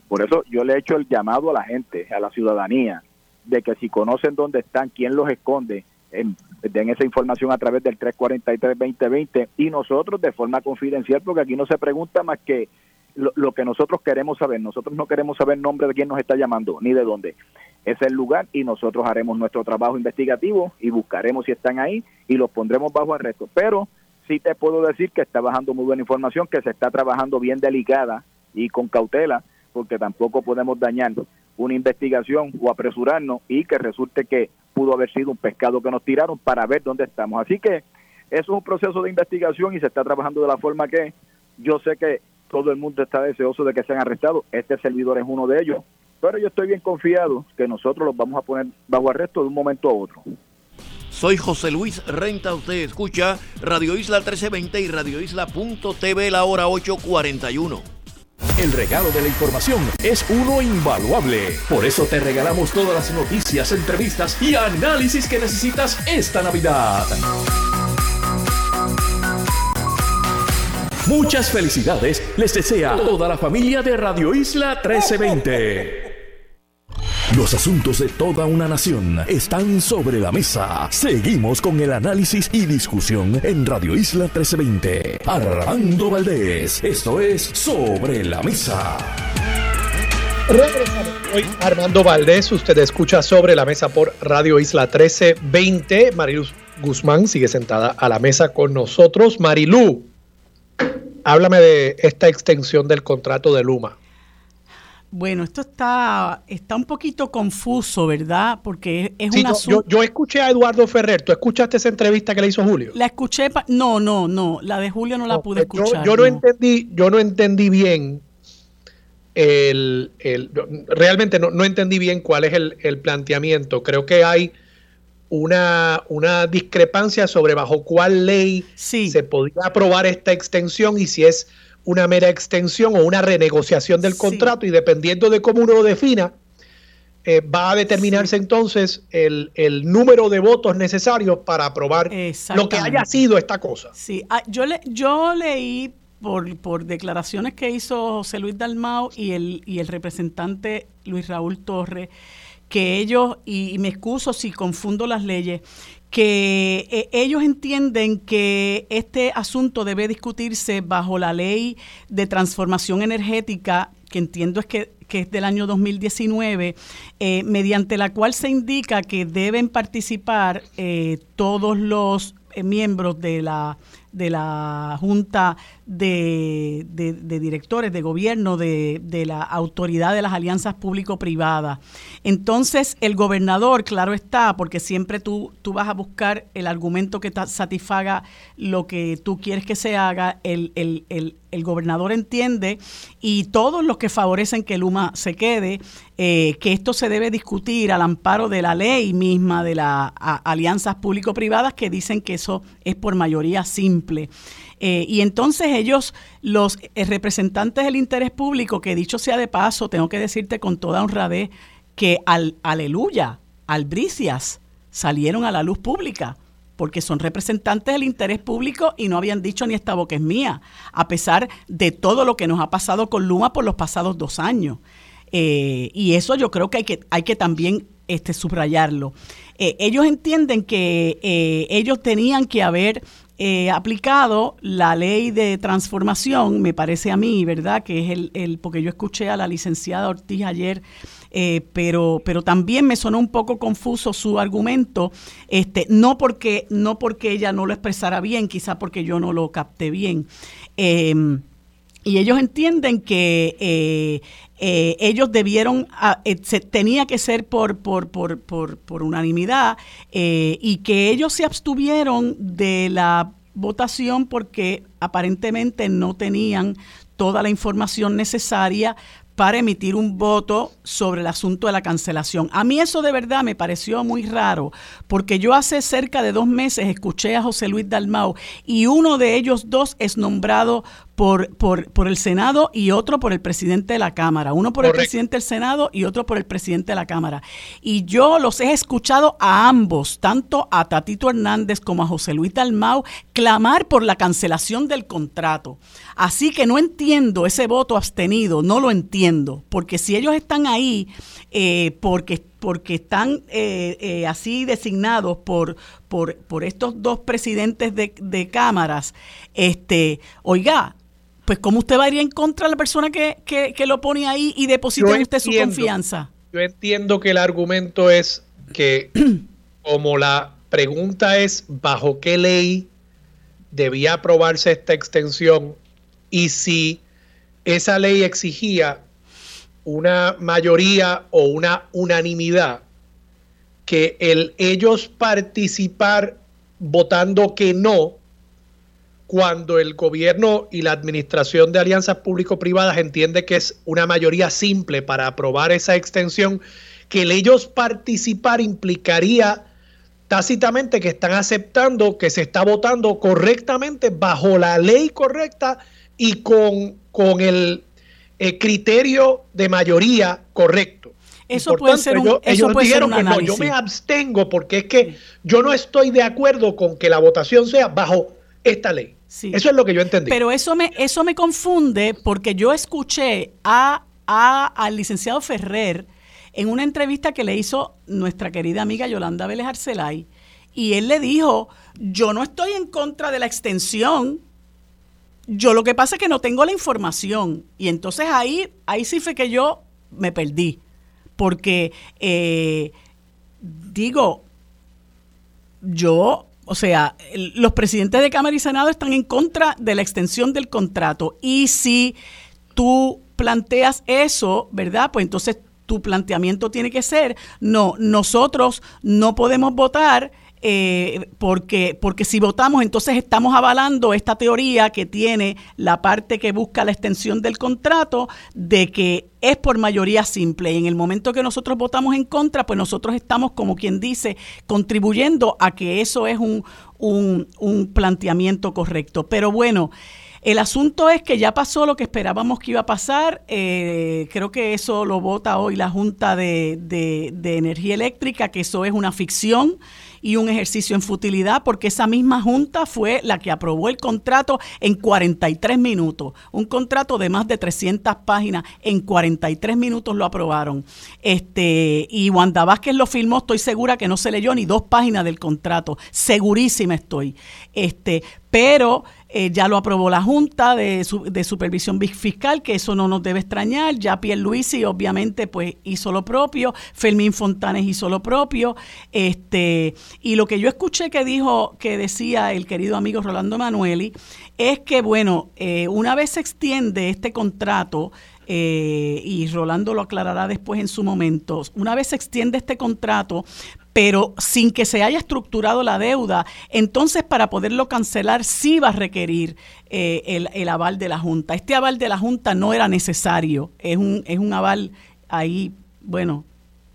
por eso yo le he hecho el llamado a la gente, a la ciudadanía, de que si conocen dónde están, quién los esconde, den esa información a través del 343-2020 y nosotros de forma confidencial, porque aquí no se pregunta más que lo, que nosotros queremos saber. Nosotros no queremos saber el nombre de quién nos está llamando, ni de dónde. Es el lugar y nosotros haremos nuestro trabajo investigativo y buscaremos si están ahí y los pondremos bajo arresto. Pero sí te puedo decir que está bajando muy buena información, que se está trabajando bien delicada y con cautela, porque tampoco podemos dañar una investigación o apresurarnos y que resulte que pudo haber sido un pescado que nos tiraron para ver dónde estamos. Así que eso es un proceso de investigación y se está trabajando de la forma que yo sé que todo el mundo está deseoso de que sean arrestados. Este servidor es uno de ellos. Pero yo estoy bien confiado que nosotros los vamos a poner bajo arresto de un momento a otro. Soy José Luis Renta, usted escucha Radio Isla 1320 y Radio Isla.tv la hora 841. El regalo de la información es uno invaluable. Por eso te regalamos todas las noticias, entrevistas y análisis que necesitas esta Navidad. Muchas felicidades les desea toda la familia de Radio Isla 1320. Los asuntos de toda una nación están sobre la mesa. Seguimos con el análisis y discusión en Radio Isla 1320. Armando Valdés, esto es Sobre la Mesa. Regresamos hoy Armando Valdés, usted escucha Sobre la Mesa por Radio Isla 1320. Mariluz Guzmán sigue sentada a la mesa con nosotros. Marilú, háblame de esta extensión del contrato de Luma. Bueno, esto está, está un poquito confuso, ¿verdad? Porque es, un asunto... Yo, escuché a Eduardo Ferrer. ¿Tú escuchaste esa entrevista que le hizo Julio? La escuché. No, no, no. La de Julio no la pude escuchar. Yo, no, entendí, yo no entendí bien el, realmente no, entendí bien cuál es el, planteamiento. Creo que hay una, una discrepancia sobre bajo cuál ley se podría aprobar esta extensión y si es una mera extensión o una renegociación del contrato y dependiendo de cómo uno lo defina, eh, va a determinarse entonces el, número de votos necesarios para aprobar lo que haya sido esta cosa. Sí, ah, yo, le, yo leí por, por declaraciones que hizo José Luis Dalmau y el, y el representante Luis Raúl Torres, que ellos, y me excuso si confundo las leyes, que eh, ellos entienden que este asunto debe discutirse bajo la ley de transformación energética, que entiendo es que, es del año 2019, eh, mediante la cual se indica que deben participar eh, todos los miembros de la, de la Junta de, directores de gobierno de, la autoridad de las alianzas público-privadas. Entonces, el gobernador, claro está, porque siempre tú, tú vas a buscar el argumento que satisfaga lo que tú quieres que se haga, el, el, el, el gobernador entiende y todos los que favorecen que Luma se quede, eh, que esto se debe discutir al amparo de la ley misma de las alianzas público-privadas que dicen que eso es por mayoría simple. Eh, y entonces ellos, los eh, representantes del interés público, que dicho sea de paso, tengo que decirte con toda honradez que al, aleluya, albricias, salieron a la luz pública porque son representantes del interés público y no habían dicho ni esta boca es mía, a pesar de todo lo que nos ha pasado con Luma por los pasados dos años. Eh, y eso yo creo que hay que, hay que también este, subrayarlo. ellos entienden que ellos tenían que haber eh, aplicado la ley de transformación, me parece a mí, ¿verdad? Que es el, el porque yo escuché a la licenciada Ortiz ayer, eh, pero, pero también me sonó un poco confuso su argumento, este, no porque, no porque ella no lo expresara bien, quizá porque yo no lo capté bien. Em, y ellos entienden que eh, ellos debieron, ah, se, tenía que ser por, por, por, por unanimidad y que ellos se abstuvieron de la votación porque aparentemente no tenían toda la información necesaria para emitir un voto sobre el asunto de la cancelación. A mí eso de verdad me pareció muy raro, porque yo hace cerca de dos meses escuché a José Luis Dalmau y uno de ellos dos es nombrado por, por, por, el Senado y otro por el presidente de la Cámara. Uno por el presidente del Senado y otro por el presidente de la Cámara. Y yo los he escuchado a ambos, tanto a Tatito Hernández como a José Luis Dalmau, clamar por la cancelación del contrato. Así que no entiendo ese voto abstenido, no lo entiendo, porque si ellos están ahí eh, porque porque están eh, eh, así designados por, por, por, estos dos presidentes de, de cámaras, este, oiga, pues ¿cómo usted va a ir en contra de la persona que, lo pone ahí y deposita en usted su confianza? Yo entiendo que el argumento es que [clears throat] como la pregunta es bajo qué ley debía aprobarse esta extensión y si esa ley exigía una mayoría o una unanimidad, que el ellos participar votando que no cuando el gobierno y la administración de alianzas público-privadas entiende que es una mayoría simple para aprobar esa extensión, que el ellos participar implicaría tácitamente que están aceptando que se está votando correctamente bajo la ley correcta y con, con el, criterio de mayoría correcto. Eso puede ser un, eso puede ser un análisis. yo me abstengo porque es que yo no estoy de acuerdo con que la votación sea bajo esta ley. Eso es lo que yo entendí. Pero eso me, eso me confunde porque yo escuché a, al licenciado Ferrer en una entrevista que le hizo nuestra querida amiga Yolanda Vélez Arcelay y él le dijo, yo no estoy en contra de la extensión, yo lo que pasa es que no tengo la información. Y entonces ahí, ahí sí fue que yo me perdí. Porque, eh, digo, yo o sea, los presidentes de Cámara y Senado están en contra de la extensión del contrato. Y si tú planteas eso, ¿verdad? Pues entonces tu planteamiento tiene que ser, no, nosotros no podemos votar eh, porque, porque si votamos, entonces estamos avalando esta teoría que tiene la parte que busca la extensión del contrato de que es por mayoría simple. Y en el momento que nosotros votamos en contra, pues nosotros estamos, como quien dice, contribuyendo a que eso es un, un, planteamiento correcto. Pero bueno. El asunto es que ya pasó lo que esperábamos que iba a pasar. Eh, creo que eso lo vota hoy la Junta de, de, Energía Eléctrica, que eso es una ficción y un ejercicio en futilidad porque esa misma junta fue la que aprobó el contrato en 43 minutos. Un contrato de más de 300 páginas, en 43 minutos lo aprobaron. Este, y Wanda Vázquez lo firmó, estoy segura que no se leyó ni dos páginas del contrato, segurísima estoy. Este, pero eh, ya lo aprobó la Junta de, de, Supervisión Fiscal, que eso no nos debe extrañar. Ya Luisi obviamente pues hizo lo propio, Fermín Fontanes hizo lo propio. Este, y lo que yo escuché que dijo, que decía el querido amigo Rolando Manueli, es que bueno, eh, una vez se extiende este contrato, eh, y Rolando lo aclarará después en su momento, una vez se extiende este contrato, pero sin que se haya estructurado la deuda, entonces para poderlo cancelar sí va a requerir eh, el, el, aval de la Junta. Este aval de la Junta no era necesario, es un, es un aval ahí, bueno,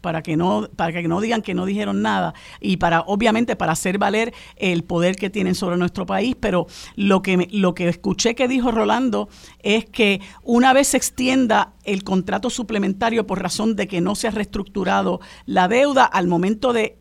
para que no para que no digan que no dijeron nada y para obviamente para hacer valer el poder que tienen sobre nuestro país. Pero lo que lo que escuché que dijo Rolando es que una vez se extienda el contrato suplementario por razón de que no se ha reestructurado la deuda al momento de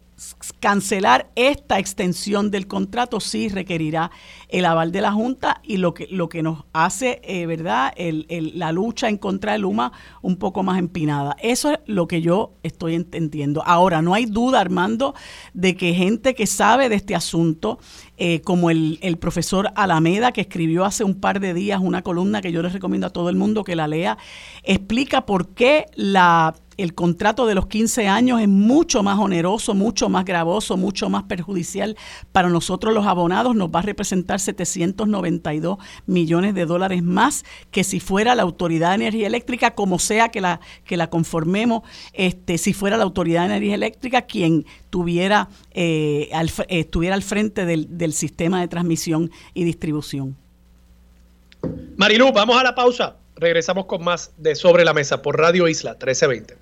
cancelar esta extensión del contrato sí requerirá el aval de la Junta y lo que, lo que nos hace, eh, ¿verdad?, la lucha en contra del Luma un poco más empinada. Eso es lo que yo estoy entendiendo. Ahora, no hay duda, Armando, de que gente que sabe de este asunto, eh, como el, el profesor Alameda, que escribió hace un par de días una columna que yo les recomiendo a todo el mundo que la lea, explica por qué la el contrato de los 15 años es mucho más oneroso, mucho más gravoso, mucho más perjudicial para nosotros los abonados. Nos va a representar 792 millones de dólares más que si fuera la Autoridad de Energía Eléctrica, como sea que la, que la conformemos, este, si fuera la Autoridad de Energía Eléctrica quien tuviera, eh, estuviera al frente del, del sistema de transmisión y distribución. Marilu, vamos a la pausa. Regresamos con más de Sobre la Mesa por Radio Isla 1320.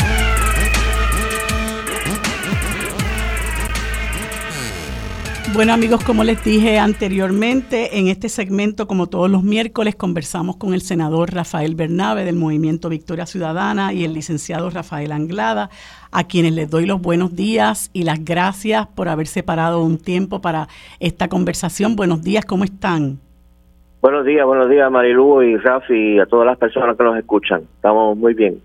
Bueno amigos, como les dije anteriormente, en este segmento, como todos los miércoles, conversamos con el senador Rafael Bernabe del Movimiento Victoria Ciudadana y el licenciado Rafael Anglada, a quienes les doy los buenos días y las gracias por haber separado un tiempo para esta conversación. Buenos días, ¿cómo están? Buenos días, buenos días Marilu y Rafi y a todas las personas que nos escuchan. Estamos muy bien.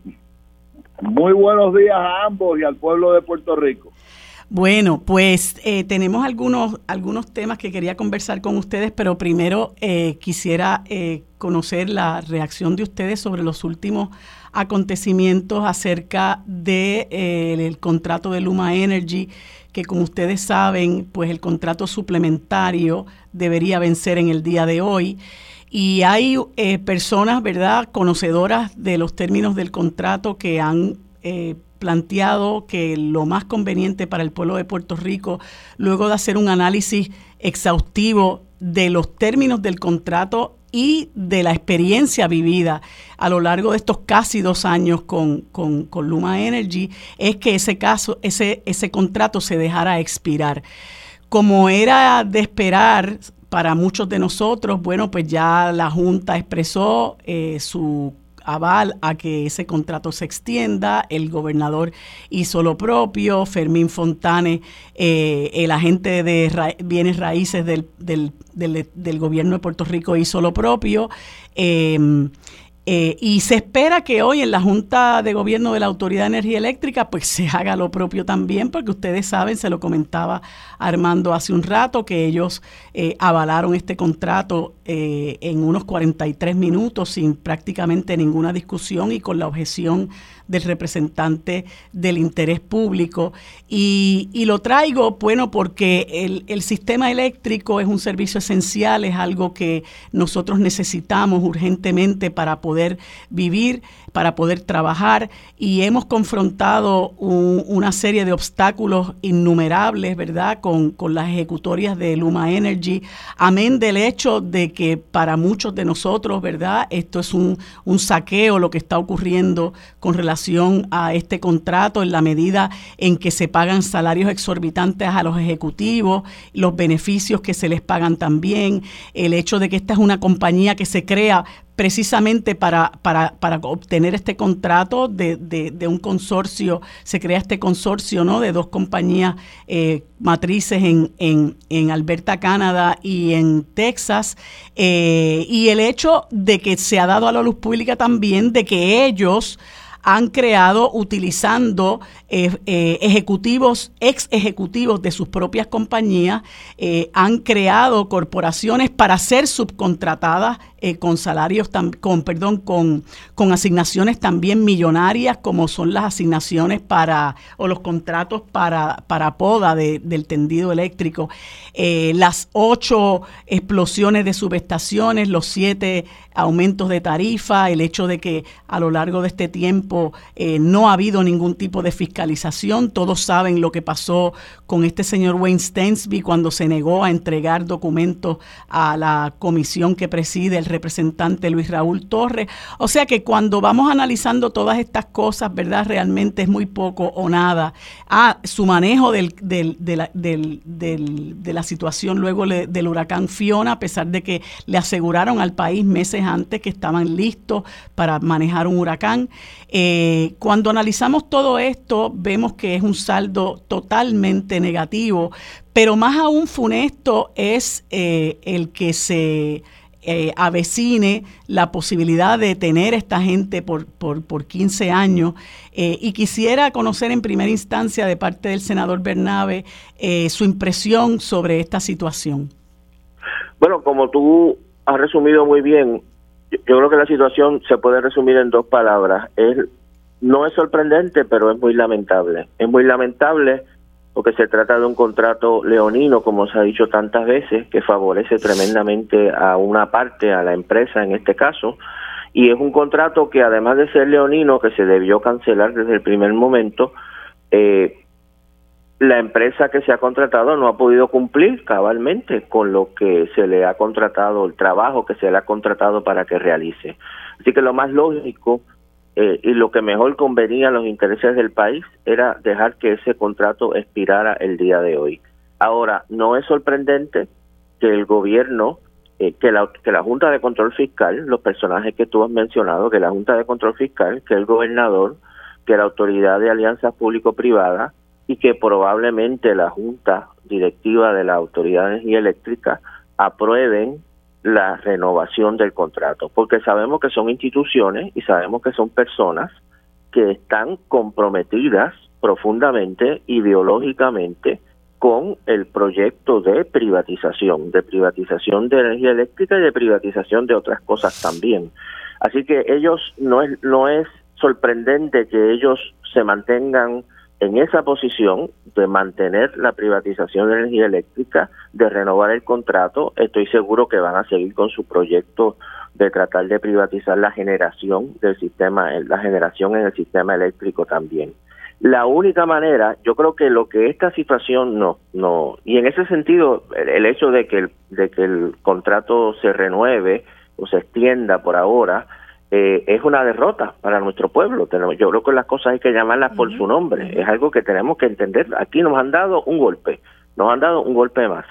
Muy buenos días a ambos y al pueblo de Puerto Rico. Bueno, pues eh, tenemos algunos, algunos temas que quería conversar con ustedes, pero primero eh, quisiera eh, conocer la reacción de ustedes sobre los últimos acontecimientos acerca del de, el contrato de Luma Energy, que como ustedes saben, pues el contrato suplementario debería vencer en el día de hoy. Y hay personas, ¿verdad?, conocedoras de los términos del contrato que han planteado que lo más conveniente para el pueblo de Puerto Rico, luego de hacer un análisis exhaustivo de los términos del contrato y de la experiencia vivida a lo largo de estos casi dos años con, con, Luma Energy, es que ese caso, ese, ese contrato se dejara expirar. Como era de esperar para muchos de nosotros, bueno, pues ya la Junta expresó eh, su aval a que ese contrato se extienda. El gobernador hizo lo propio. Fermín Fontane, eh, el agente de bienes raíces del, del, del, gobierno de Puerto Rico, hizo lo propio. Eh, eh, y se espera que hoy en la Junta de Gobierno de la Autoridad de Energía Eléctrica pues se haga lo propio también, porque ustedes saben, se lo comentaba Armando hace un rato, que ellos eh, avalaron este contrato eh, en unos 43 minutos sin prácticamente ninguna discusión y con la objeción del representante del interés público. Y, y lo traigo, bueno, porque el, el, sistema eléctrico es un servicio esencial, es algo que nosotros necesitamos urgentemente para poder vivir para poder trabajar y hemos confrontado una serie de obstáculos innumerables, ¿verdad?, con, con, las ejecutorias de Luma Energy, amén del hecho de que para muchos de nosotros, ¿verdad?, esto es un, un saqueo lo que está ocurriendo con relación a este contrato en la medida en que se pagan salarios exorbitantes a los ejecutivos, los beneficios que se les pagan también, el hecho de que esta es una compañía que se crea precisamente para, para, para obtener este contrato de, de, un consorcio, se crea este consorcio ¿no? de dos compañías eh, matrices en, en, en, Alberta, Canadá y en Texas, eh, y el hecho de que se ha dado a la luz pública también de que ellos han creado utilizando eh, eh, ejecutivos, ex ejecutivos de sus propias compañías, eh, han creado corporaciones para ser subcontratadas con salarios, con, perdón, con, con asignaciones también millonarias, como son las asignaciones para, o los contratos para, para poda del tendido eléctrico, las ocho explosiones de subestaciones, los siete aumentos de tarifa, el hecho de que a lo largo de este tiempo eh, no ha habido ningún tipo de fiscalización. Todos saben lo que pasó con este señor Wayne Stensby cuando se negó a entregar documentos a la comisión que preside el representante Luis Raúl Torres. O sea que cuando vamos analizando todas estas cosas, ¿verdad? Realmente es muy poco o nada. Ah, su manejo del, del, de, la, del, de la situación luego del huracán Fiona, a pesar de que le aseguraron al país meses antes que estaban listos para manejar un huracán. Eh, cuando analizamos todo esto, vemos que es un saldo totalmente negativo, pero más aún funesto es eh, el que se eh, avecine la posibilidad de tener esta gente por, por, por 15 años. y quisiera conocer en primera instancia de parte del senador Bernabe su impresión sobre esta situación. Bueno, como tú has resumido muy bien, yo creo que la situación se puede resumir en dos palabras. Es, no es sorprendente, pero es muy lamentable. Es muy lamentable porque se trata de un contrato leonino, como se ha dicho tantas veces, que favorece tremendamente a una parte, a la empresa en este caso, Y es un contrato que además de ser leonino, que se debió cancelar desde el primer momento, eh, la empresa que se ha contratado no ha podido cumplir cabalmente con lo que se le ha contratado, el trabajo que se le ha contratado para que realice. Así que lo más lógico eh, y lo que mejor convenía a los intereses del país era dejar que ese contrato expirara el día de hoy. Ahora, no es sorprendente que el gobierno, eh, que, la, que la Junta de Control Fiscal, los personajes que tú has mencionado, que la Junta de Control Fiscal, que el gobernador, que la Autoridad de Alianzas Público-Privada, y que probablemente la Junta Directiva de la Autoridad de Energía Eléctrica aprueben la renovación del contrato, porque sabemos que son instituciones y sabemos que son personas que están comprometidas profundamente, ideológicamente, con el proyecto de privatización, de privatización de energía eléctrica y de privatización de otras cosas también. Así que ellos no es no es sorprendente que ellos se mantengan en esa posición de mantener la privatización de energía eléctrica, de renovar el contrato, estoy seguro que van a seguir con su proyecto de tratar de privatizar la generación del sistema, la generación en el sistema eléctrico también. La única manera, yo creo que lo que esta situación no, no, y en ese sentido, el, hecho de que el, de que el contrato se renueve o se extienda por ahora, eh, es una derrota para nuestro pueblo. Tenemos, yo creo que las cosas hay que llamarlas por su nombre. Es algo que tenemos que entender. Aquí nos han dado un golpe, nos han dado un golpe más.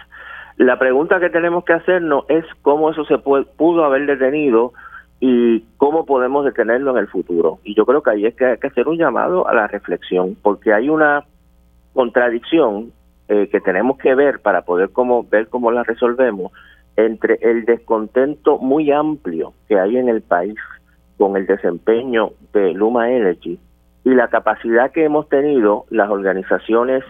La pregunta que tenemos que hacernos es cómo eso se pudo haber detenido y cómo podemos detenerlo en el futuro. Y yo creo que ahí es que hay que hacer un llamado a la reflexión, porque hay una contradicción eh, que tenemos que ver para poder cómo, ver cómo la resolvemos entre el descontento muy amplio que hay en el país con el desempeño de Luma Energy y la capacidad que hemos tenido las organizaciones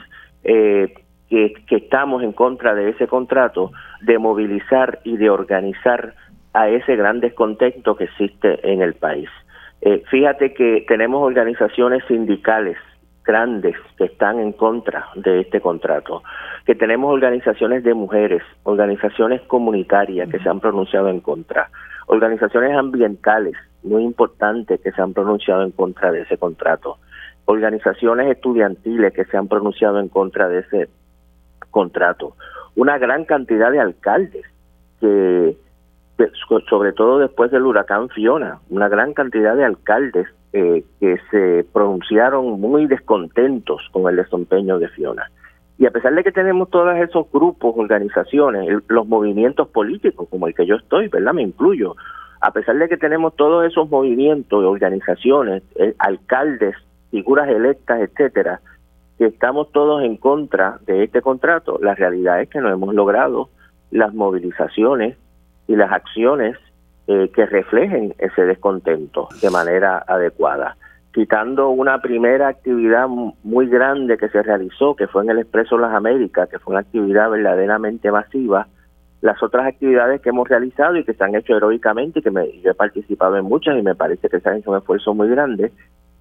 eh, que, estamos en contra de ese contrato de movilizar y de organizar a ese gran descontento que existe en el país. Eh, fíjate que tenemos organizaciones sindicales grandes que están en contra de este contrato, que tenemos organizaciones de mujeres, organizaciones comunitarias que se han pronunciado en contra, organizaciones ambientales muy importantes que se han pronunciado en contra de ese contrato, organizaciones estudiantiles que se han pronunciado en contra de ese contrato, una gran cantidad de alcaldes que, sobre todo después del huracán Fiona, una gran cantidad de alcaldes eh, que se pronunciaron muy descontentos con el desempeño de Fiona. Y a pesar de que tenemos todos esos grupos, organizaciones, los movimientos políticos, como el que yo estoy, ¿verdad? Me incluyo. A pesar de que tenemos todos esos movimientos, organizaciones, eh, alcaldes, figuras electas, etcétera, que estamos todos en contra de este contrato, la realidad es que no hemos logrado las movilizaciones y las acciones eh, que reflejen ese descontento de manera adecuada. Quitando una primera actividad muy grande que se realizó, que fue en el Expreso Las Américas, que fue una actividad verdaderamente masiva, las otras actividades que hemos realizado y que se han hecho heroicamente que me, yo he participado en muchas y me parece que se han hecho un esfuerzo muy grande,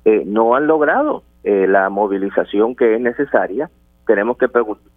eh, no han logrado eh, la movilización que es necesaria. Tenemos que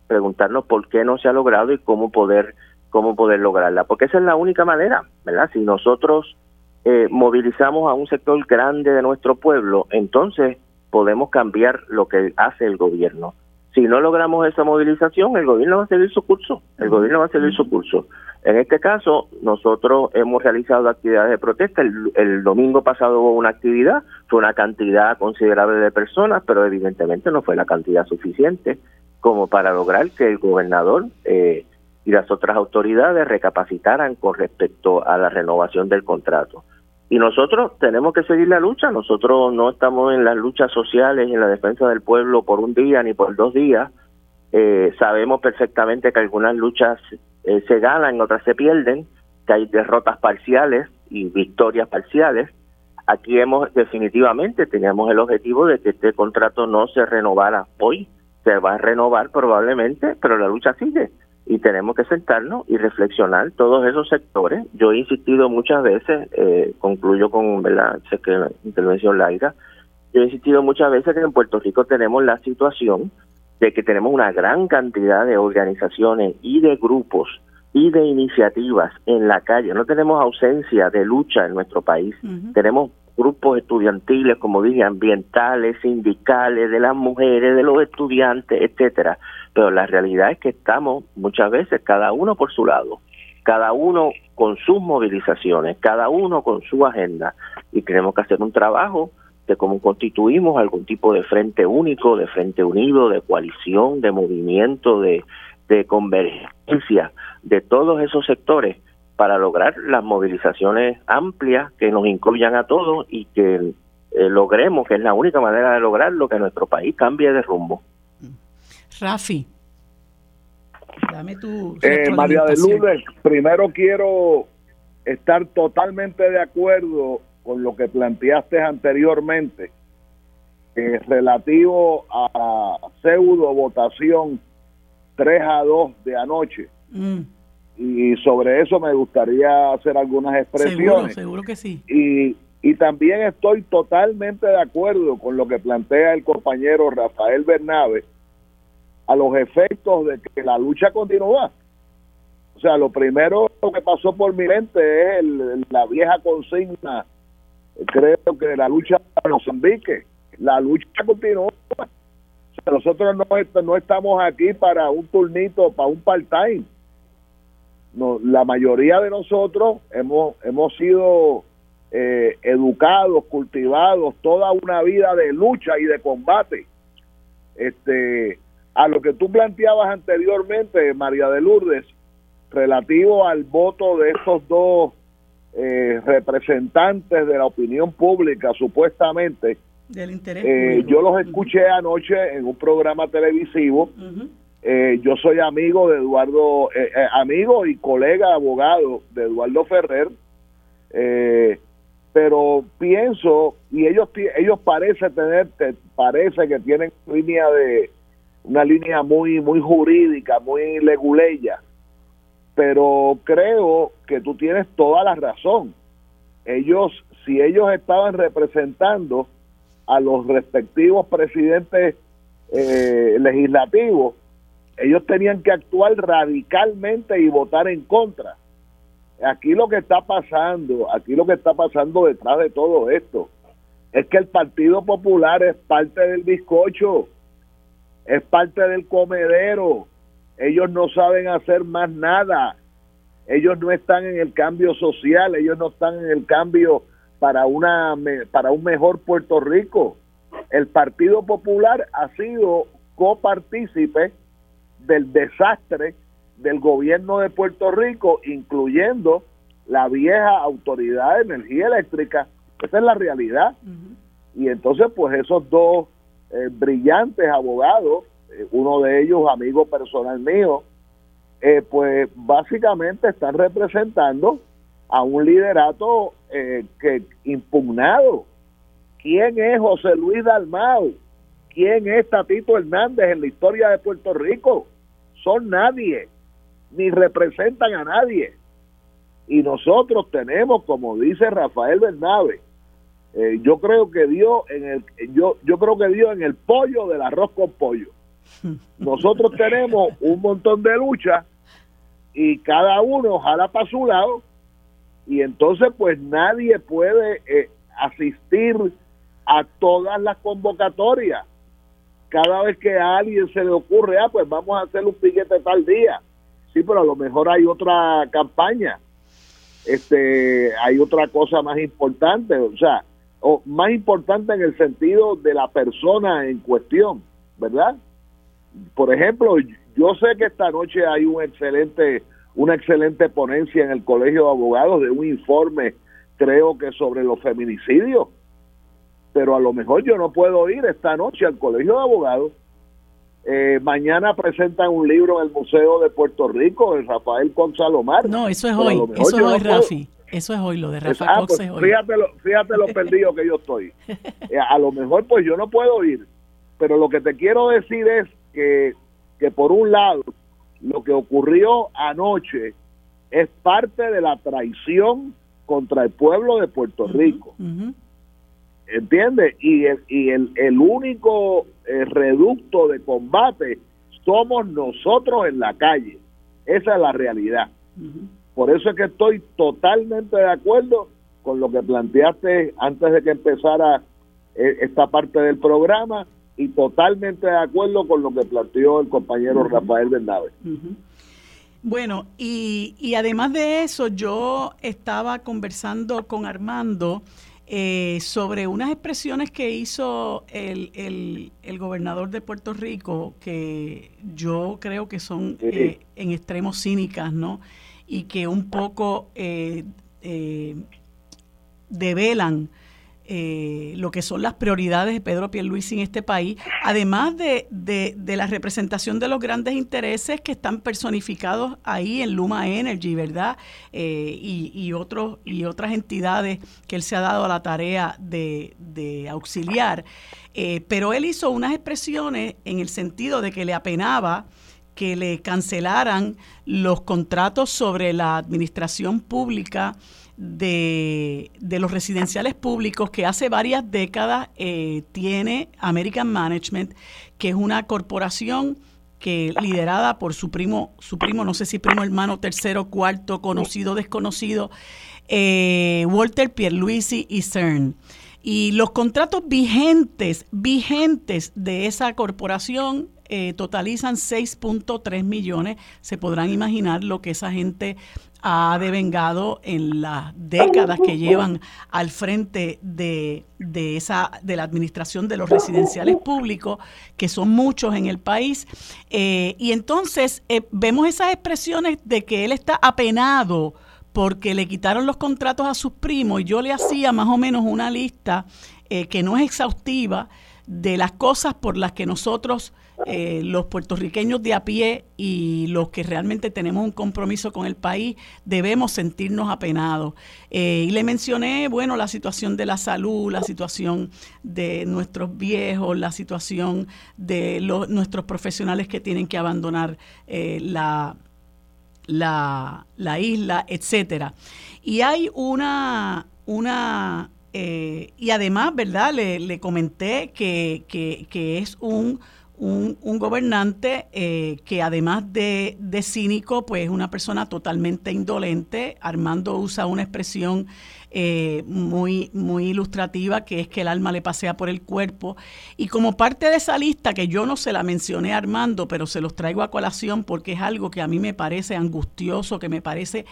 preguntarnos por qué no se ha logrado y cómo poder cómo poder lograrla, porque esa es la única manera, ¿verdad? Si nosotros eh, movilizamos a un sector grande de nuestro pueblo, entonces podemos cambiar lo que hace el gobierno. Si no logramos esa movilización, el gobierno va a seguir su curso, el gobierno va a seguir su curso. En este caso, nosotros hemos realizado actividades de protesta. El, el, domingo pasado hubo una actividad, fue una cantidad considerable de personas, pero evidentemente no fue la cantidad suficiente como para lograr que el gobernador eh, y las otras autoridades recapacitaran con respecto a la renovación del contrato. Y nosotros tenemos que seguir la lucha, nosotros no estamos en las luchas sociales en la defensa del pueblo por un día ni por dos días. Eh, sabemos perfectamente que algunas luchas eh, se ganan, otras se pierden, que hay derrotas parciales y victorias parciales. Aquí hemos definitivamente teníamos el objetivo de que este contrato no se renovara hoy, se va a renovar probablemente, pero la lucha sigue y tenemos que sentarnos y reflexionar todos esos sectores. Yo he insistido muchas veces, eh, concluyo con la intervención larga, yo he insistido muchas veces que en Puerto Rico tenemos la situación de que tenemos una gran cantidad de organizaciones y de grupos y de iniciativas en la calle. No tenemos ausencia de lucha en nuestro país. Tenemos grupos estudiantiles, como dije, ambientales, sindicales, de las mujeres, de los estudiantes, etcétera. Pero la realidad es que estamos muchas veces cada uno por su lado, cada uno con sus movilizaciones, cada uno con su agenda y tenemos que hacer un trabajo de cómo constituimos algún tipo de frente único, de frente unido, de coalición, de movimiento, de, convergencia de todos esos sectores para lograr las movilizaciones amplias que nos incluyan a todos y que eh, logremos, que es la única manera de lograrlo, que nuestro país cambie de rumbo. Rafi, dame tu... Eh, María de Lourdes, primero quiero estar totalmente de acuerdo con lo que planteaste anteriormente, eh, relativo a pseudo votación 3 a 2 de anoche. Mm. Y sobre eso me gustaría hacer algunas expresiones. Seguro, que sí. Y, y también estoy totalmente de acuerdo con lo que plantea el compañero Rafael Bernabe a los efectos de que la lucha continúa. O sea, lo primero que pasó por mi mente es la vieja consigna creo que la lucha para Mozambique, la lucha continúa. nosotros no, no estamos aquí para un turnito, para un part-time. No, la mayoría de nosotros hemos, hemos sido eh, educados, cultivados toda una vida de lucha y de combate. Este, a lo que tú planteabas anteriormente, María de Lourdes, relativo al voto de estos dos eh, representantes de la opinión pública, supuestamente, del interés eh, yo los escuché anoche en un programa televisivo. Eh, yo soy amigo de Eduardo, amigo y colega abogado de Eduardo Ferrer, pero pienso y ellos ellos parece tener, parece que tienen línea de una línea muy muy jurídica, muy leguleya pero creo que tú tienes toda la razón. Ellos, si ellos estaban representando a los respectivos presidentes eh, legislativos, ellos tenían que actuar radicalmente y votar en contra. Aquí lo que está pasando, aquí lo que está pasando detrás de todo esto, es que el Partido Popular es parte del bizcocho, es parte del comedero, ellos no saben hacer más nada, ellos no están en el cambio social, ellos no están en el cambio para una para un mejor Puerto Rico. El Partido Popular ha sido copartícipe del desastre del gobierno de Puerto Rico, incluyendo la vieja autoridad de energía eléctrica. Esa es la realidad. Y entonces, pues esos dos eh, brillantes abogados eh, uno de ellos amigo personal mío, eh, pues básicamente están representando a un liderato eh, que impugnado. ¿Quién es José Luis Dalmau? ¿Quién es Tatito Hernández en la historia de Puerto Rico? Son nadie, ni representan a nadie. Y nosotros tenemos, como dice Rafael Bernabe, yo creo que dio en el yo yo creo que dio en el pollo del arroz con pollo [laughs] nosotros tenemos un montón de luchas y cada uno jala para su lado y entonces pues nadie puede eh, asistir a todas las convocatorias. Cada vez que a alguien se le ocurre, ah, pues vamos a hacer un piquete tal día. Sí, pero a lo mejor hay otra campaña. Este, hay otra cosa más importante, o sea, o más importante en el sentido de la persona en cuestión, ¿verdad? por ejemplo, yo sé que esta noche hay un excelente, una excelente ponencia en el Colegio de Abogados de un informe, creo que sobre los feminicidios, pero a lo mejor yo no puedo ir esta noche al Colegio de Abogados. Eh, mañana presentan un libro en el Museo de Puerto Rico, de Rafael Gonzalomar. No, eso es hoy, eso es hoy, Rafi. Eso es hoy, lo de Rafael ah, pues Fíjate lo, fíjate lo [laughs] perdido que yo estoy. Eh, a lo mejor pues yo no puedo ir, pero lo que te quiero decir es que, por un lado lo que ocurrió anoche es parte de la traición contra el pueblo de Puerto Rico. ¿Entiendes? Y, el, y el, el único eh, reducto de combate somos nosotros en la calle. Esa es la realidad. Por eso es que estoy totalmente de acuerdo con lo que planteaste antes de que empezara eh, esta parte del programa y totalmente de acuerdo con lo que planteó el compañero Rafael Bernabe. Bueno, y, y, además de eso, yo estaba conversando con Armando eh, sobre unas expresiones que hizo el, el, gobernador de Puerto Rico, que yo creo que son eh, en extremo cínicas, ¿no? Y que un poco develan eh, lo que son las prioridades de Pedro Pierluisi en este país, además de, la representación de los grandes intereses que están personificados ahí en Luma Energy, ¿verdad? Eh, y, otros, y otras entidades que él se ha dado a la tarea de, auxiliar. Eh, pero él hizo unas expresiones en el sentido de que le apenaba que le cancelaran los contratos sobre la administración pública de, los residenciales públicos que hace varias décadas eh, tiene American Management, que es una corporación que liderada por su primo, su primo, no sé si primo hermano, tercero, cuarto, conocido, desconocido, eh, Walter Pierluisi y CERN. Y los contratos vigentes, vigentes de esa corporación eh, totalizan 6.3 millones. Se podrán imaginar lo que esa gente ha devengado en las décadas que llevan al frente de, esa, de la administración de los residenciales públicos, que son muchos en el país. Eh, y entonces eh, vemos esas expresiones de que él está apenado porque le quitaron los contratos a sus primos y yo le hacía más o menos una lista que no es exhaustiva de las cosas por las que nosotros eh, los puertorriqueños de a pie y los que realmente tenemos un compromiso con el país debemos sentirnos apenados. Eh, y le mencioné, bueno, la situación de la salud, la situación de nuestros viejos, la situación de los, nuestros profesionales que tienen que abandonar eh, la, la, la, isla, etcétera. Y hay una, una y además, ¿verdad? Le, le comenté que, que, que es un un, gobernante eh, que además de, cínico, pues es una persona totalmente indolente. Armando usa una expresión eh, muy, muy ilustrativa que es que el alma le pasea por el cuerpo. Y como parte de esa lista, que yo no se la mencioné a Armando, pero se los traigo a colación porque es algo que a mí me parece angustioso, que me parece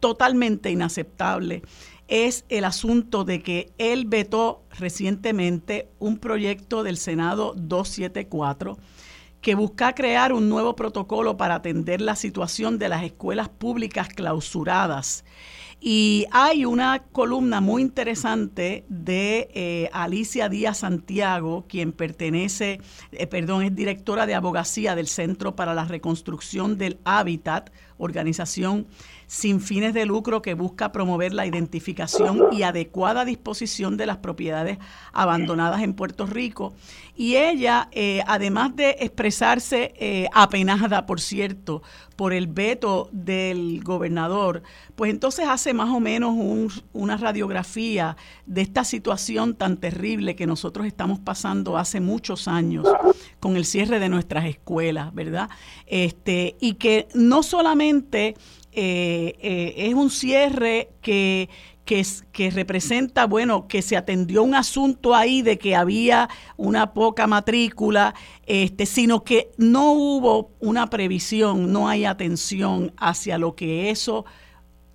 totalmente inaceptable es el asunto de que él vetó recientemente un proyecto del Senado 274 que busca crear un nuevo protocolo para atender la situación de las escuelas públicas clausuradas. Y hay una columna muy interesante de eh, Alicia Díaz Santiago, quien pertenece, eh, perdón, es directora de abogacía del Centro para la Reconstrucción del Hábitat, organización sin fines de lucro que busca promover la identificación y adecuada disposición de las propiedades abandonadas en Puerto Rico. Y ella, eh, además de expresarse eh, apenada, por cierto, por el veto del gobernador, pues entonces hace más o menos una radiografía de esta situación tan terrible que nosotros estamos pasando hace muchos años con el cierre de nuestras escuelas, ¿verdad? Este, y que no solamente eh, eh, es un cierre que, que, representa, bueno, que se atendió un asunto ahí de que había una poca matrícula, este, sino que no hubo una previsión, no hay atención hacia lo que eso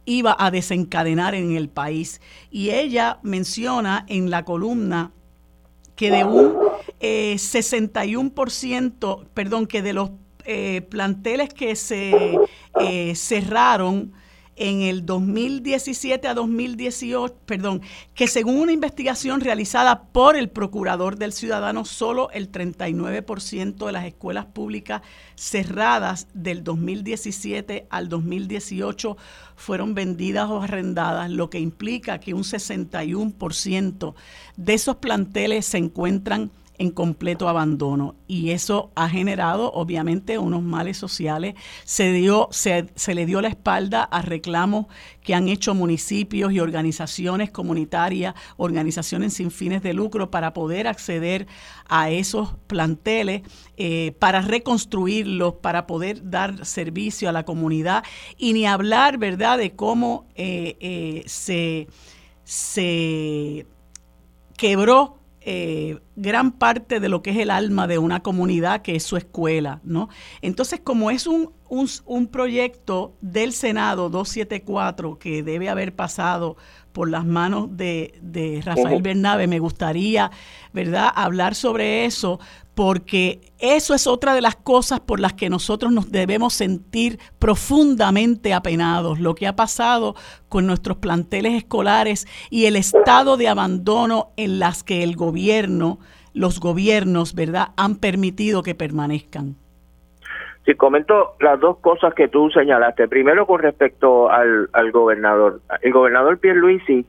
iba a desencadenar en el país. Y ella menciona en la columna que de un eh, 61%, perdón, que de los eh, planteles que se eh, cerraron en el 2017 a 2018, perdón, que según una investigación realizada por el Procurador del Ciudadano, solo el 39% de las escuelas públicas cerradas del 2017 al 2018 fueron vendidas o arrendadas, lo que implica que un 61% de esos planteles se encuentran en completo abandono y eso ha generado obviamente unos males sociales. Se, dio, se, se, le dio la espalda a reclamos que han hecho municipios y organizaciones comunitarias, organizaciones sin fines de lucro para poder acceder a esos planteles, eh, para reconstruirlos, para poder dar servicio a la comunidad y ni hablar, ¿verdad?, de cómo eh, eh, se, se quebró eh, gran parte de lo que es el alma de una comunidad, que es su escuela, ¿no? Entonces, como es un, un, proyecto del Senado 274 que debe haber pasado por las manos de, de Rafael Bernabe, me gustaría, ¿verdad?, hablar sobre eso, porque eso es otra de las cosas por las que nosotros nos debemos sentir profundamente apenados, lo que ha pasado con nuestros planteles escolares y el estado de abandono en las que el gobierno, los gobiernos, ¿verdad?, han permitido que permanezcan. Sí, comento las dos cosas que tú señalaste. Primero con respecto al, al gobernador. El gobernador Pierluisi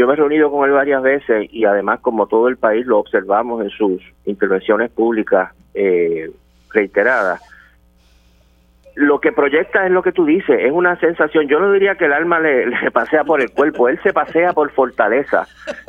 yo me he reunido con él varias veces y además como todo el país lo observamos en sus intervenciones públicas eh, reiteradas. Lo que proyecta es lo que tú dices, es una sensación, yo no diría que el alma le, [laughs] pasea por el cuerpo, él se pasea por fortaleza,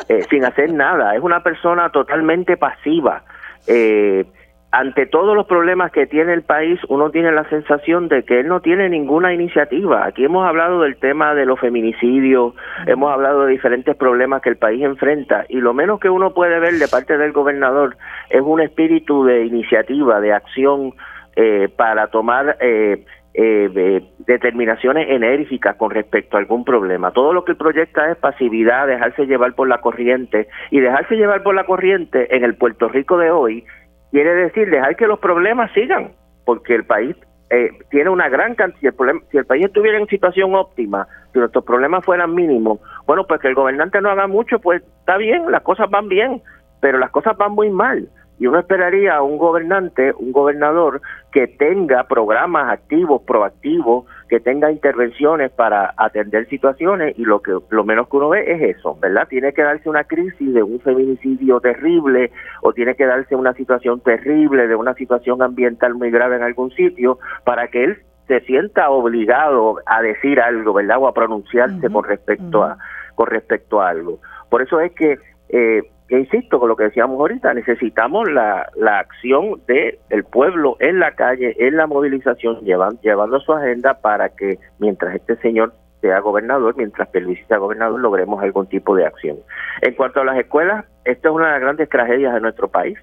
eh, sin hacer nada, es una persona totalmente pasiva. Eh, ante todos los problemas que tiene el país, uno tiene la sensación de que él no tiene ninguna iniciativa. Aquí hemos hablado del tema de los feminicidios, hemos hablado de diferentes problemas que el país enfrenta y lo menos que uno puede ver de parte del gobernador es un espíritu de iniciativa, de acción eh, para tomar eh, eh, determinaciones enérgicas con respecto a algún problema. Todo lo que proyecta es pasividad, dejarse llevar por la corriente y dejarse llevar por la corriente en el Puerto Rico de hoy quiere decir dejar que los problemas sigan, porque el país eh, tiene una gran cantidad, si el país estuviera en situación óptima, si nuestros problemas fueran mínimos, bueno, pues que el gobernante no haga mucho, pues está bien, las cosas van bien, pero las cosas van muy mal. Y uno esperaría a un gobernante, un gobernador que tenga programas activos, proactivos, que tenga intervenciones para atender situaciones y lo que lo menos que uno ve es eso, ¿verdad? Tiene que darse una crisis de un feminicidio terrible o tiene que darse una situación terrible de una situación ambiental muy grave en algún sitio para que él se sienta obligado a decir algo, ¿verdad? O a pronunciarse con respecto a con respecto a algo. Por eso es que eh, insisto con lo que decíamos ahorita, necesitamos la, la acción del el pueblo en la calle, en la movilización, llevando, llevando su agenda para que mientras este señor sea gobernador, mientras Pelvisi sea gobernador, logremos algún tipo de acción. En cuanto a las escuelas, esta es una de las grandes tragedias de nuestro país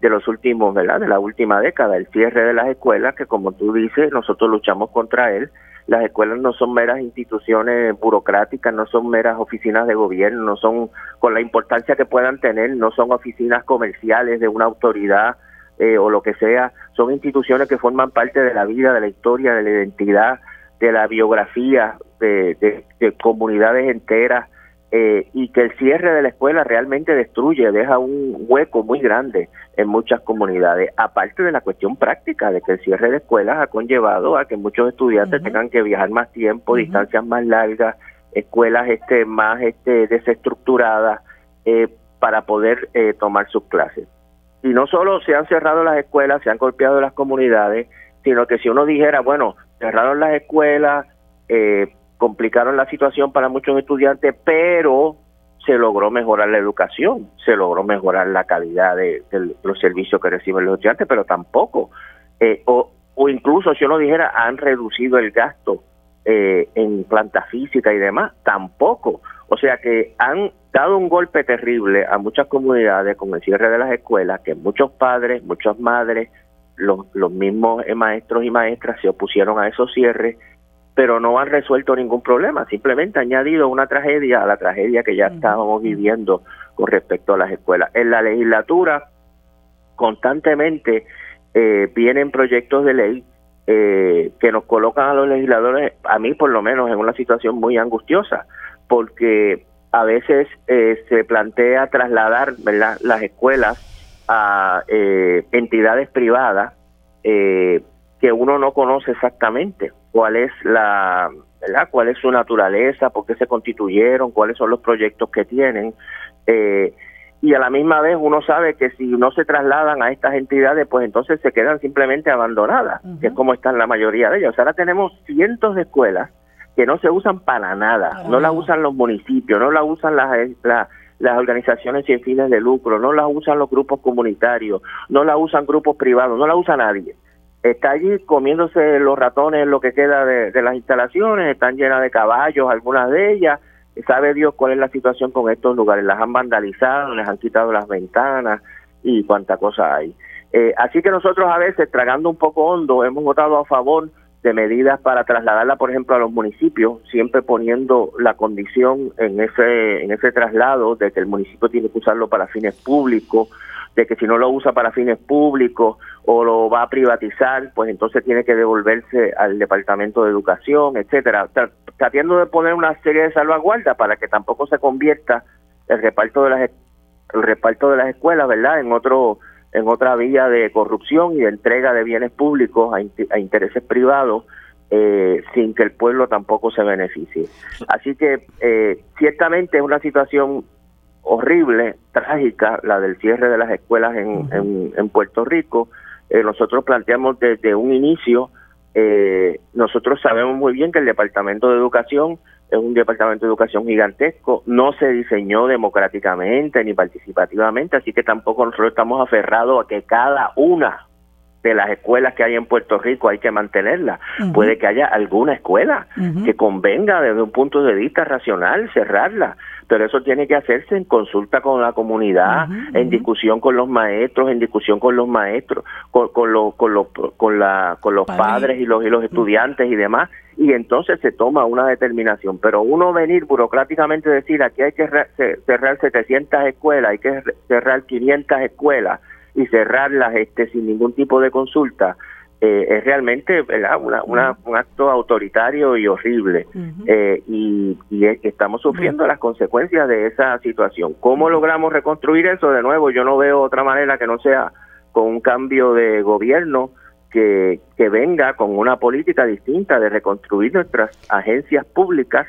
de los últimos, ¿verdad? De la última década, el cierre de las escuelas, que como tú dices, nosotros luchamos contra él, las escuelas no son meras instituciones burocráticas, no son meras oficinas de gobierno, no son con la importancia que puedan tener, no son oficinas comerciales de una autoridad eh, o lo que sea, son instituciones que forman parte de la vida, de la historia, de la identidad, de la biografía de comunidades enteras eh, y que el cierre de la escuela realmente destruye, deja un hueco muy grande en muchas comunidades, aparte de la cuestión práctica de que el cierre de escuelas ha conllevado a que muchos estudiantes tengan que viajar más tiempo, distancias más largas, escuelas este más este desestructuradas eh, para poder eh, tomar sus clases. Y no solo se han cerrado las escuelas, se han golpeado las comunidades, sino que si uno dijera, bueno, cerraron las escuelas, eh, complicaron la situación para muchos estudiantes, pero se logró mejorar la educación, se logró mejorar la calidad de, los servicios que reciben los estudiantes, pero tampoco, eh, o, o, incluso si uno dijera, han reducido el gasto eh, en planta física y demás, tampoco. O sea que han dado un golpe terrible a muchas comunidades con el cierre de las escuelas, que muchos padres, muchas madres, los mismos maestros y maestras se opusieron a esos cierres pero no han resuelto ningún problema, simplemente han añadido una tragedia a la tragedia que ya estábamos viviendo con respecto a las escuelas. En la legislatura constantemente eh, vienen proyectos de ley eh, que nos colocan a los legisladores, a mí por lo menos, en una situación muy angustiosa, porque a veces eh, se plantea trasladar las escuelas a entidades privadas que uno no conoce exactamente cuál es la, ¿verdad? cuál es su naturaleza, por qué se constituyeron, cuáles son los proyectos que tienen. Eh, y a la misma vez uno sabe que si no se trasladan a estas entidades, pues entonces se quedan simplemente abandonadas, que es como están la mayoría de ellas. ahora tenemos cientos de escuelas que no se usan para nada, no las usan los municipios, no las usan las, las organizaciones sin fines de lucro, no las usan los grupos comunitarios, no las usan grupos privados, no la usa nadie. Está allí comiéndose los ratones lo que queda de, las instalaciones, están llenas de caballos, algunas de ellas, sabe Dios cuál es la situación con estos lugares. Las han vandalizado, les han quitado las ventanas y cuánta cosa hay. Eh, así que nosotros a veces, tragando un poco hondo, hemos votado a favor de medidas para trasladarla, por ejemplo, a los municipios, siempre poniendo la condición en ese, en ese traslado de que el municipio tiene que usarlo para fines públicos, de que si no lo usa para fines públicos o lo va a privatizar, pues entonces tiene que devolverse al Departamento de Educación, etcétera, tratando de poner una serie de salvaguardas para que tampoco se convierta el reparto de las el reparto de las escuelas, ¿verdad? En otro en otra vía de corrupción y de entrega de bienes públicos a, intereses privados eh, sin que el pueblo tampoco se beneficie. Así que eh, ciertamente es una situación horrible, trágica, la del cierre de las escuelas en, en, Puerto Rico. Eh, nosotros planteamos desde un inicio, eh, nosotros sabemos muy bien que el Departamento de Educación es un departamento de educación gigantesco, no se diseñó democráticamente ni participativamente, así que tampoco nosotros estamos aferrados a que cada una de las escuelas que hay en Puerto Rico hay que mantenerlas. Puede que haya alguna escuela que convenga desde un punto de vista racional cerrarla, pero eso tiene que hacerse en consulta con la comunidad, en discusión con los maestros, en discusión con los maestros, con, con, con, los, con, la, con los padres. y los, y los estudiantes y demás, y entonces se toma una determinación. Pero uno venir burocráticamente decir aquí hay que cerrar 700 escuelas, hay que cerrar 500 escuelas, y cerrarlas este sin ningún tipo de consulta eh, es realmente Una, un acto autoritario y horrible. Eh, y, y estamos sufriendo las consecuencias de esa situación. ¿Cómo logramos reconstruir eso? De nuevo, yo no veo otra manera que no sea con un cambio de gobierno que, que venga con una política distinta de reconstruir nuestras agencias públicas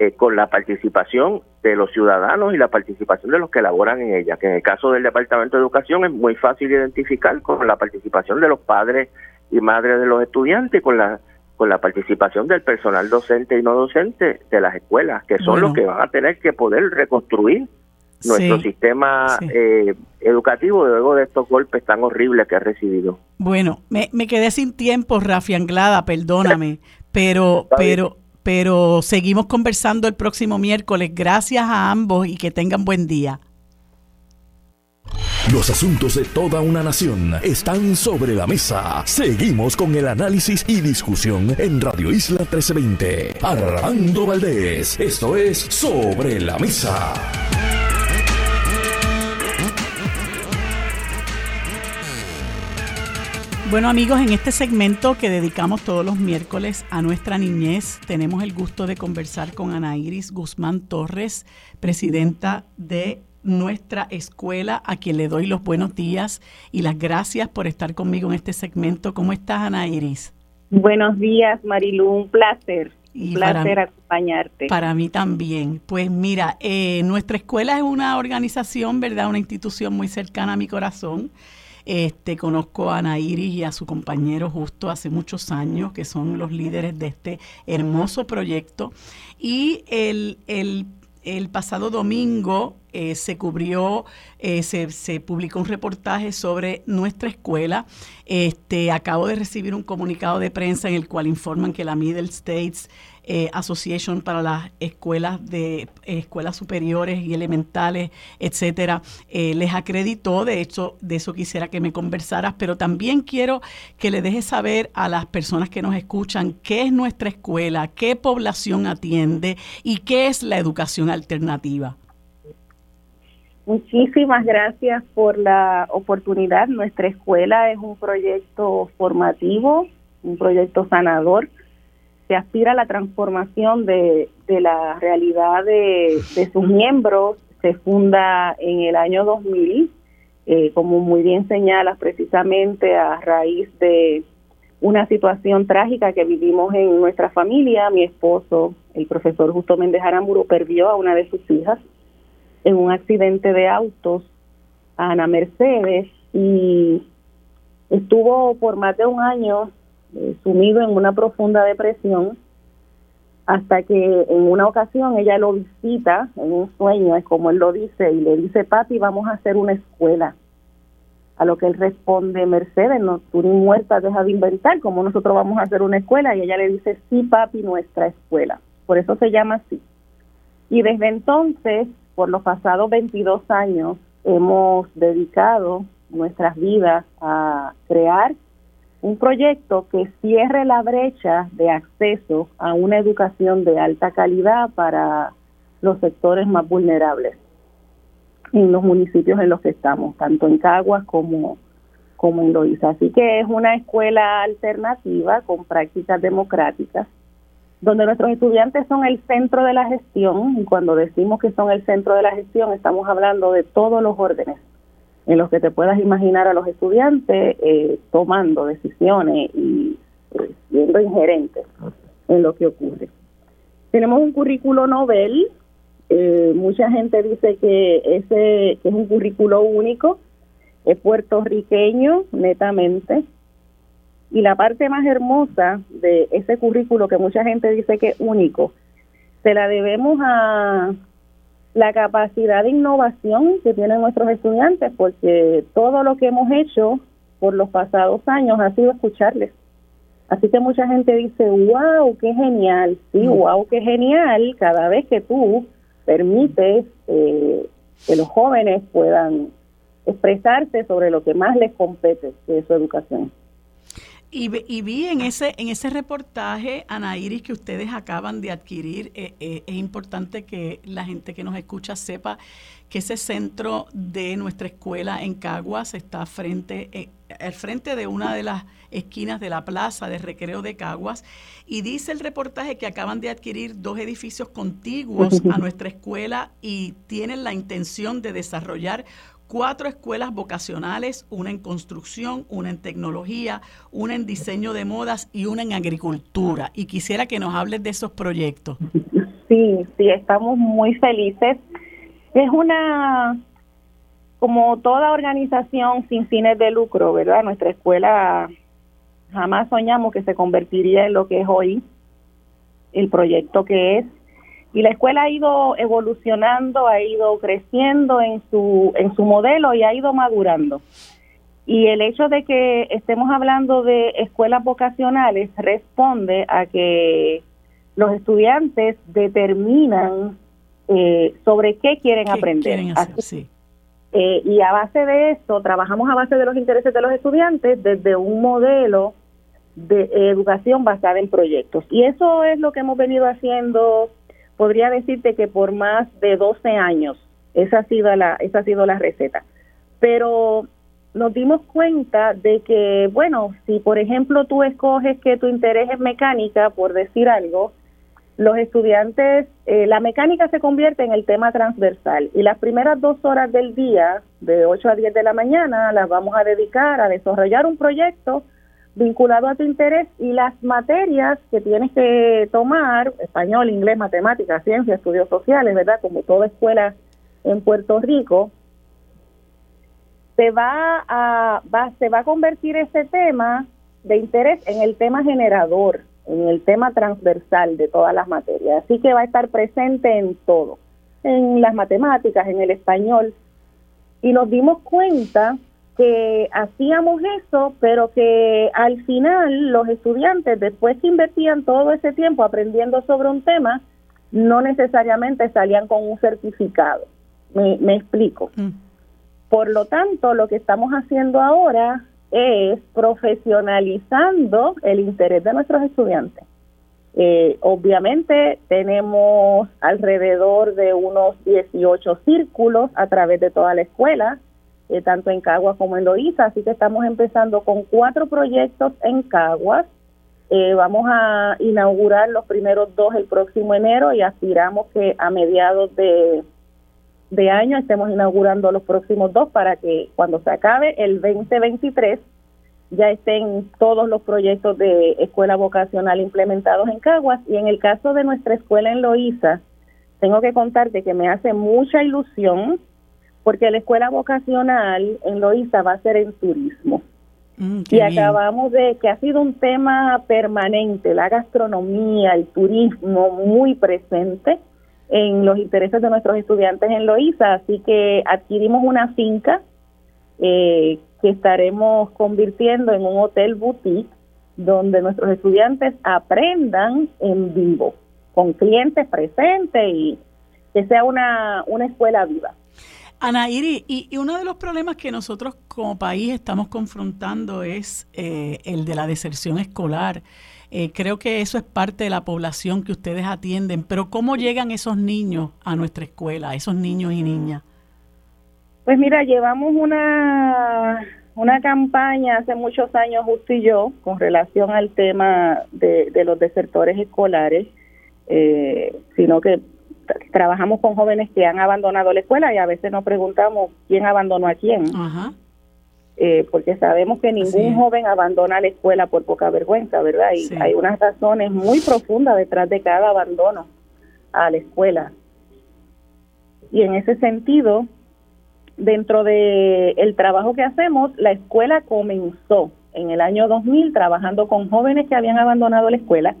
eh, con la participación de los ciudadanos y la participación de los que laboran en ella, que en el caso del Departamento de Educación es muy fácil identificar con la participación de los padres y madres de los estudiantes, con la con la participación del personal docente y no docente de las escuelas, que son los que van a tener que poder reconstruir nuestro sistema Eh, educativo luego de estos golpes tan horribles que ha recibido. Bueno, me, me quedé sin tiempo, Rafi Anglada, perdóname, pero, pero, pero seguimos conversando el próximo miércoles. Gracias a ambos y que tengan buen día. Los asuntos de toda una nación están sobre la mesa. Seguimos con el análisis y discusión en Radio Isla 1320. Armando Valdés, esto es Sobre la Mesa. Bueno amigos, en este segmento que dedicamos todos los miércoles a nuestra niñez, tenemos el gusto de conversar con Ana Iris Guzmán Torres, presidenta de nuestra escuela, a quien le doy los buenos días y las gracias por estar conmigo en este segmento. ¿Cómo estás, Ana Iris? Buenos días, Marilu, un placer. placer acompañarte. Para mí también. Pues mira, eh, nuestra escuela es una organización, ¿verdad? Una institución muy cercana a mi corazón. Este, conozco a Ana Iris y a su compañero justo hace muchos años, que son los líderes de este hermoso proyecto. Y el, el, el pasado domingo eh, se cubrió, eh, se, se, publicó un reportaje sobre nuestra escuela. Este, acabo de recibir un comunicado de prensa en el cual informan que la Middle States eh, Association para las escuelas de escuelas superiores y elementales, etcétera, les acreditó. De hecho, de eso quisiera que me conversaras, pero también quiero que le dejes saber a las personas que nos escuchan qué es nuestra escuela, qué población atiende y qué es la educación alternativa. Muchísimas gracias por la oportunidad. Nuestra escuela es un proyecto formativo, un proyecto sanador. Se aspira a la transformación de, la realidad de, sus miembros. Se funda en el año 2000, eh, como muy bien señalas, precisamente a raíz de una situación trágica que vivimos en nuestra familia. Mi esposo, el profesor Justo Méndez Aramburu, perdió a una de sus hijas en un accidente de autos a Ana Mercedes y estuvo por más de un año eh, sumido en una profunda depresión hasta que en una ocasión ella lo visita en un sueño, es como él lo dice, y le dice, papi, vamos a hacer una escuela. A lo que él responde, Mercedes, no, tú ni muerta deja de inventar, como nosotros vamos a hacer una escuela? Y ella le dice, sí, papi, nuestra escuela. Por eso se llama así. Y desde entonces, por los pasados 22 años, hemos dedicado nuestras vidas a crear un proyecto que cierre la brecha de acceso a una educación de alta calidad para los sectores más vulnerables en los municipios en los que estamos, tanto en Caguas como, como en Loíza. Así que es una escuela alternativa con prácticas democráticas, donde nuestros estudiantes son el centro de la gestión, y cuando decimos que son el centro de la gestión, estamos hablando de todos los órdenes en los que te puedas imaginar a los estudiantes eh, tomando decisiones y eh, siendo ingerentes en lo que ocurre. Tenemos un currículo novel, eh, mucha gente dice que ese que es un currículo único, es puertorriqueño netamente, y la parte más hermosa de ese currículo que mucha gente dice que es único, se la debemos a la capacidad de innovación que tienen nuestros estudiantes, porque todo lo que hemos hecho por los pasados años ha sido escucharles. Así que mucha gente dice, wow, qué genial, sí, wow, qué genial, cada vez que tú permites eh, que los jóvenes puedan expresarse sobre lo que más les compete, que es su educación. Y, vi en ese, en ese reportaje, Ana Iris, que ustedes acaban de adquirir, eh, eh, es importante que la gente que nos escucha sepa que ese centro de nuestra escuela en Caguas está frente, eh, al frente de una de las esquinas de la plaza de recreo de Caguas. Y dice el reportaje que acaban de adquirir dos edificios contiguos a [laughs] nuestra escuela y tienen la intención de desarrollar cuatro escuelas vocacionales, una en construcción, una en tecnología, una en diseño de modas y una en agricultura. Y quisiera que nos hables de esos proyectos. Sí, sí, estamos muy felices. Es una, como toda organización sin fines de lucro, ¿verdad? Nuestra escuela jamás soñamos que se convertiría en lo que es hoy, el proyecto que es y la escuela ha ido evolucionando, ha ido creciendo en su, en su modelo y ha ido madurando. Y el hecho de que estemos hablando de escuelas vocacionales responde a que los estudiantes determinan eh, sobre qué quieren aprender. Eh, y a base de esto, trabajamos a base de los intereses de los estudiantes desde un modelo de educación basada en proyectos. Y eso es lo que hemos venido haciendo podría decirte que por más de 12 años esa ha sido la, esa ha sido la receta. Pero nos dimos cuenta de que, bueno, si por ejemplo tú escoges que tu interés es mecánica, por decir algo, los estudiantes, eh, la mecánica se convierte en el tema transversal y las primeras dos horas del día, de 8 a 10 de la mañana, las vamos a dedicar a desarrollar un proyecto vinculado a tu interés y las materias que tienes que tomar, español, inglés, matemáticas, ciencia, estudios sociales, ¿verdad? Como toda escuela en Puerto Rico, se va a, va, se va a convertir ese tema de interés en el tema generador, en el tema transversal de todas las materias. Así que va a estar presente en todo, en las matemáticas, en el español. Y nos dimos cuenta que hacíamos eso, pero que al final los estudiantes, después que invertían todo ese tiempo aprendiendo sobre un tema, no necesariamente salían con un certificado. Me, explico. Mm. Por lo tanto, lo que estamos haciendo ahora es profesionalizando el interés de nuestros estudiantes. Eh, obviamente tenemos alrededor de unos 18 círculos a través de toda la escuela eh, tanto en Caguas como en Loíza, así que estamos empezando con cuatro proyectos en Caguas. Eh, vamos a inaugurar los primeros dos el próximo enero y aspiramos que a mediados de, de año estemos inaugurando los próximos dos para que cuando se acabe el 2023 ya estén todos los proyectos de escuela vocacional implementados en Caguas y en el caso de nuestra escuela en Loíza, tengo que contarte que me hace mucha ilusión porque la escuela vocacional en Loíza va a ser en turismo. Mm, y acabamos de que ha sido un tema permanente, la gastronomía, el turismo muy presente en los intereses de nuestros estudiantes en Loíza, así que adquirimos una finca eh, que estaremos convirtiendo en un hotel boutique donde nuestros estudiantes aprendan en vivo, con clientes presentes y que sea una, una escuela viva. Ana Iri, y, uno de los problemas que nosotros como país estamos confrontando es eh, el de la deserción escolar. Eh, creo que eso es parte de la población que ustedes atienden, pero ¿cómo llegan esos niños a nuestra escuela, esos niños y niñas? Pues mira, llevamos una, una campaña hace muchos años, justo y yo, con relación al tema de, los desertores escolares, eh, sino que trabajamos con jóvenes que han abandonado la escuela y a veces nos preguntamos quién abandonó a quién. Eh, porque sabemos que ningún joven abandona la escuela por poca vergüenza, ¿verdad? Y hay unas razones muy profundas detrás de cada abandono a la escuela. Y en ese sentido, dentro de el trabajo que hacemos, la escuela comenzó en el año 2000 trabajando con jóvenes que habían abandonado la escuela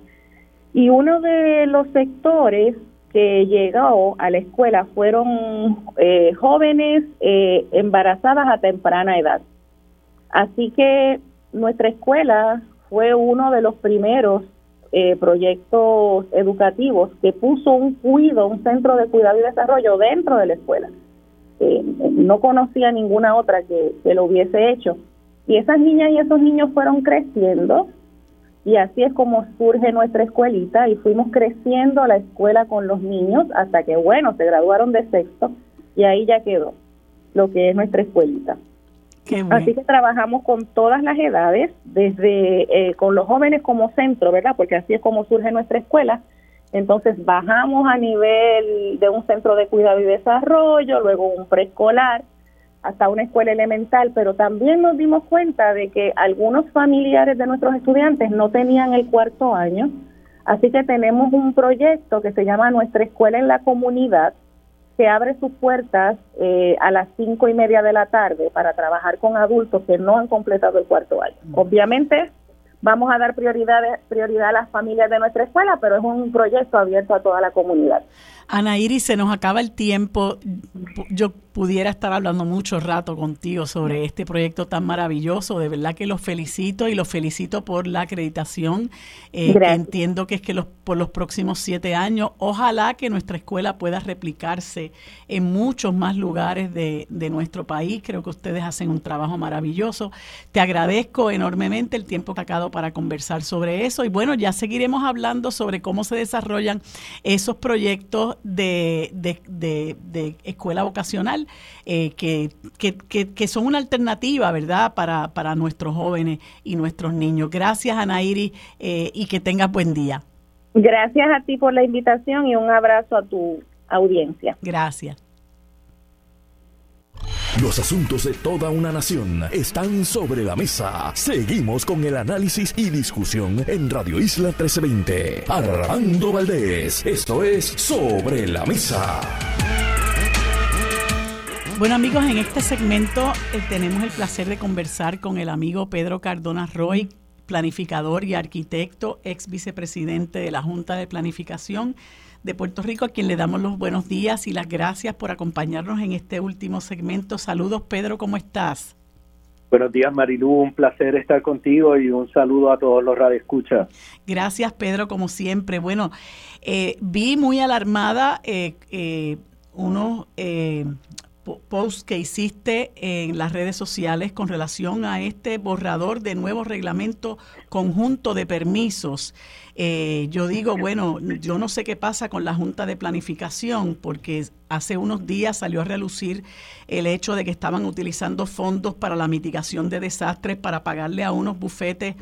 y uno de los sectores que llegó a la escuela fueron eh, jóvenes eh, embarazadas a temprana edad. Así que nuestra escuela fue uno de los primeros eh, proyectos educativos que puso un cuido, un centro de cuidado y desarrollo dentro de la escuela. no conocía ninguna otra que lo hubiese hecho. Y esas niñas y esos niños fueron creciendo y así es como surge nuestra escuelita y fuimos creciendo la escuela con los niños hasta que, bueno, se graduaron de sexto y ahí ya quedó lo que es nuestra escuelita. Así que trabajamos con todas las edades, desde eh, con los jóvenes como centro, ¿verdad? Porque así es como surge nuestra escuela. Entonces bajamos a nivel de un centro de cuidado y desarrollo, luego un preescolar, hasta una escuela elemental, pero también nos dimos cuenta de que algunos familiares de nuestros estudiantes no tenían el cuarto año, así que tenemos un proyecto que se llama Nuestra Escuela en la Comunidad, que abre sus puertas eh, a las cinco y media de la tarde para trabajar con adultos que no han completado el cuarto año. Obviamente vamos a dar prioridad, prioridad a las familias de nuestra escuela, pero es un proyecto abierto a toda la comunidad. Ana Iris, se nos acaba el tiempo. Yo pudiera estar hablando mucho rato contigo sobre este proyecto tan maravilloso. De verdad que los felicito y los felicito por la acreditación. Eh, entiendo que es que los, por los próximos siete años, ojalá que nuestra escuela pueda replicarse en muchos más lugares de, de nuestro país. Creo que ustedes hacen un trabajo maravilloso. Te agradezco enormemente el tiempo para conversar sobre eso. Y bueno, ya seguiremos hablando sobre cómo se desarrollan esos proyectos de, de, de, escuela vocacional eh, que, que, son una alternativa, ¿verdad?, para, para nuestros jóvenes y nuestros niños. Gracias, Anairi, eh, y que tengas buen día. Gracias a ti por la invitación y un abrazo a tu audiencia. Gracias. Los asuntos de toda una nación están sobre la mesa. Seguimos con el análisis y discusión en Radio Isla 1320. Armando Valdés, esto es Sobre la Mesa. Bueno amigos, en este segmento eh, tenemos el placer de conversar con el amigo Pedro Cardona Roy, planificador y arquitecto, ex vicepresidente de la Junta de Planificación de Puerto Rico, a quien le damos los buenos días y las gracias por acompañarnos en este último segmento. Saludos, Pedro, ¿cómo estás? Buenos días, Marilu. Un placer estar contigo y un saludo a todos los radioescuchas. Gracias, Pedro, como siempre. Bueno, eh, vi muy alarmada eh, eh, unos eh, posts que hiciste en las redes sociales con relación a este borrador de nuevo reglamento conjunto de permisos. Eh, yo digo, bueno, yo no sé qué pasa con la Junta de Planificación, porque hace unos días salió a relucir el hecho de que estaban utilizando fondos para la mitigación de desastres para pagarle a unos bufetes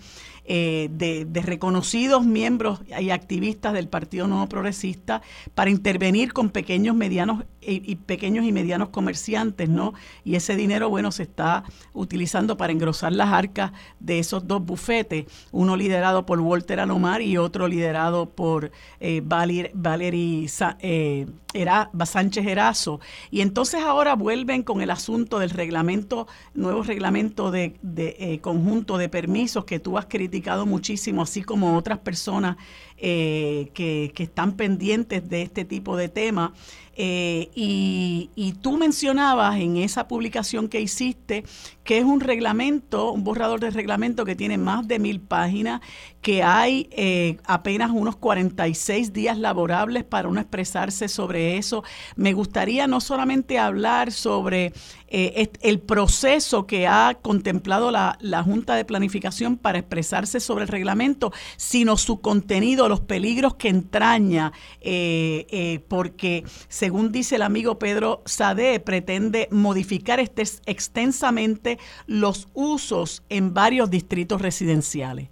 eh, de, reconocidos miembros y activistas del Partido Nuevo Progresista para intervenir con pequeños, medianos y, pequeños y medianos comerciantes, ¿no? Y ese dinero, bueno, se está utilizando para engrosar las arcas de esos dos bufetes, uno liderado por Walter Alomar y otro liderado por eh, Valerie, eh, Sánchez Erazo. Y entonces ahora vuelven con el asunto del reglamento, nuevo reglamento de, de conjunto de permisos que tú has criticado muchísimo, así como otras personas eh, que, están pendientes de este tipo de temas. Eh, y, y, tú mencionabas en esa publicación que hiciste que es un reglamento, un borrador de reglamento que tiene más de mil páginas, que hay eh, apenas unos 46 días laborables para uno expresarse sobre eso. Me gustaría no solamente hablar sobre eh, el proceso que ha contemplado la, la Junta de Planificación para expresarse sobre el reglamento, sino su contenido, los peligros que entraña, porque se según dice el amigo Pedro Sade, pretende modificar este, extensamente los usos en varios distritos residenciales.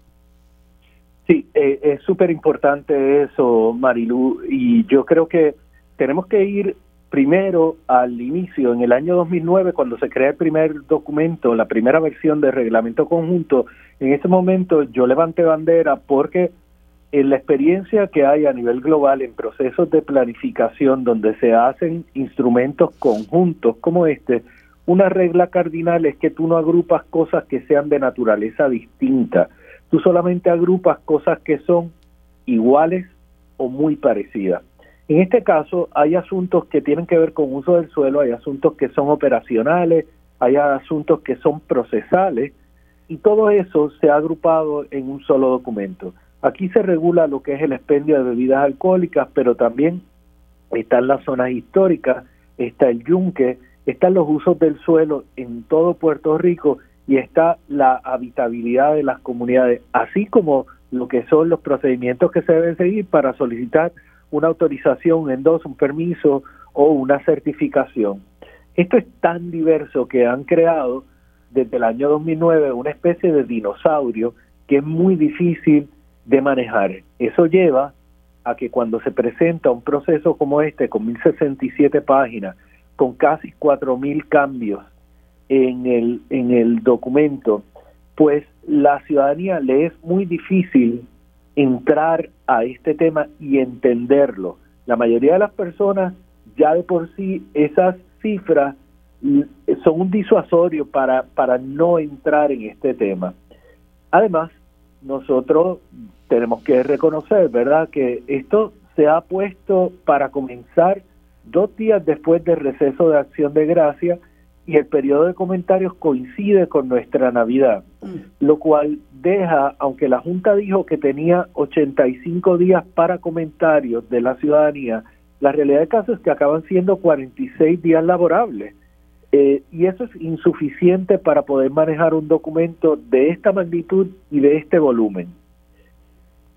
Sí, eh, es súper importante eso, Marilu, y yo creo que tenemos que ir primero al inicio, en el año 2009, cuando se crea el primer documento, la primera versión del reglamento conjunto, en ese momento yo levanté bandera porque en la experiencia que hay a nivel global en procesos de planificación donde se hacen instrumentos conjuntos como este, una regla cardinal es que tú no agrupas cosas que sean de naturaleza distinta, tú solamente agrupas cosas que son iguales o muy parecidas. En este caso hay asuntos que tienen que ver con uso del suelo, hay asuntos que son operacionales, hay asuntos que son procesales y todo eso se ha agrupado en un solo documento. Aquí se regula lo que es el expendio de bebidas alcohólicas, pero también están las zonas históricas, está el yunque, están los usos del suelo en todo Puerto Rico y está la habitabilidad de las comunidades, así como lo que son los procedimientos que se deben seguir para solicitar una autorización, un endoso, un permiso o una certificación. Esto es tan diverso que han creado desde el año 2009 una especie de dinosaurio que es muy difícil de manejar. Eso lleva a que cuando se presenta un proceso como este, con 1067 páginas, con casi 4000 cambios en el, en el documento, pues la ciudadanía le es muy difícil entrar a este tema y entenderlo. La mayoría de las personas ya de por sí esas cifras son un disuasorio para, para no entrar en este tema. Además, nosotros tenemos que reconocer, ¿verdad?, que esto se ha puesto para comenzar dos días después del receso de acción de gracia y el periodo de comentarios coincide con nuestra Navidad, mm. lo cual deja, aunque la Junta dijo que tenía 85 días para comentarios de la ciudadanía, la realidad del caso es que acaban siendo 46 días laborables. Eh, y eso es insuficiente para poder manejar un documento de esta magnitud y de este volumen.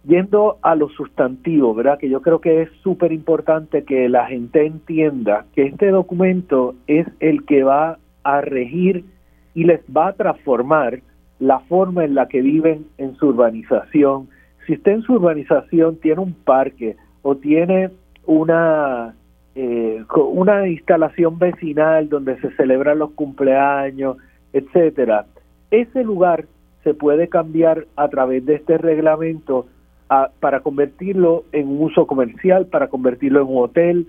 Yendo a lo sustantivo, ¿verdad? Que yo creo que es súper importante que la gente entienda que este documento es el que va a regir y les va a transformar la forma en la que viven en su urbanización. Si usted en su urbanización tiene un parque o tiene una eh, una instalación vecinal donde se celebran los cumpleaños, etcétera. Ese lugar se puede cambiar a través de este reglamento para convertirlo en un uso comercial, para convertirlo en un hotel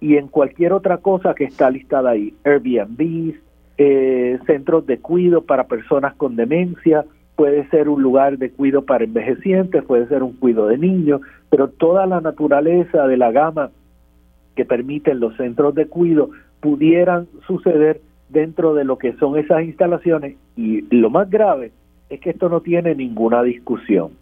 y en cualquier otra cosa que está listada ahí. Airbnb, eh, centros de cuido para personas con demencia, puede ser un lugar de cuido para envejecientes, puede ser un cuido de niños, pero toda la naturaleza de la gama que permiten los centros de cuido pudieran suceder dentro de lo que son esas instalaciones y lo más grave es que esto no tiene ninguna discusión.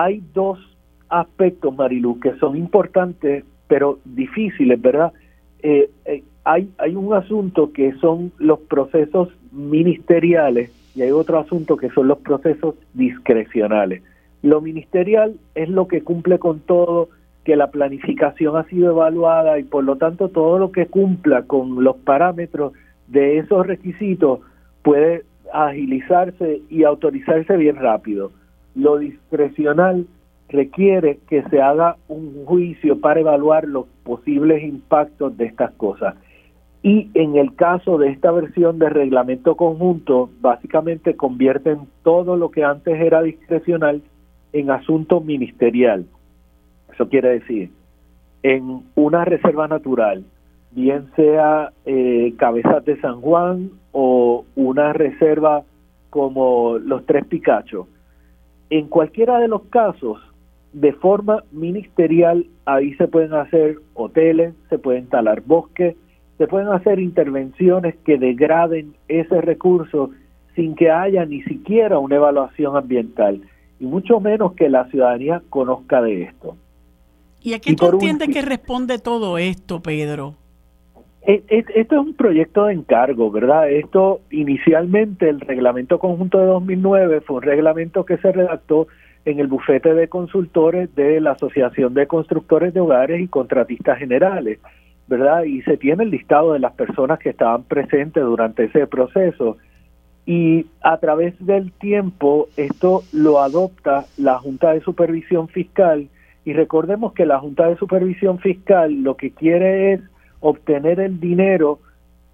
Hay dos aspectos, Marilu, que son importantes pero difíciles, ¿verdad? Eh, eh, hay, hay un asunto que son los procesos ministeriales y hay otro asunto que son los procesos discrecionales. Lo ministerial es lo que cumple con todo que la planificación ha sido evaluada y por lo tanto todo lo que cumpla con los parámetros de esos requisitos puede agilizarse y autorizarse bien rápido. Lo discrecional requiere que se haga un juicio para evaluar los posibles impactos de estas cosas. Y en el caso de esta versión de reglamento conjunto, básicamente convierten todo lo que antes era discrecional en asunto ministerial. Eso quiere decir, en una reserva natural, bien sea eh, Cabezas de San Juan o una reserva como los Tres Picachos, en cualquiera de los casos, de forma ministerial, ahí se pueden hacer hoteles, se pueden talar bosques, se pueden hacer intervenciones que degraden ese recurso sin que haya ni siquiera una evaluación ambiental y mucho menos que la ciudadanía conozca de esto. ¿Y a qué tú entiendes que responde todo esto, Pedro? Esto es un proyecto de encargo, ¿verdad? Esto inicialmente, el reglamento conjunto de 2009 fue un reglamento que se redactó en el bufete de consultores de la Asociación de Constructores de Hogares y Contratistas Generales. ¿verdad? Y se tiene el listado de las personas que estaban presentes durante ese proceso. Y a través del tiempo esto lo adopta la Junta de Supervisión Fiscal y recordemos que la Junta de Supervisión Fiscal lo que quiere es obtener el dinero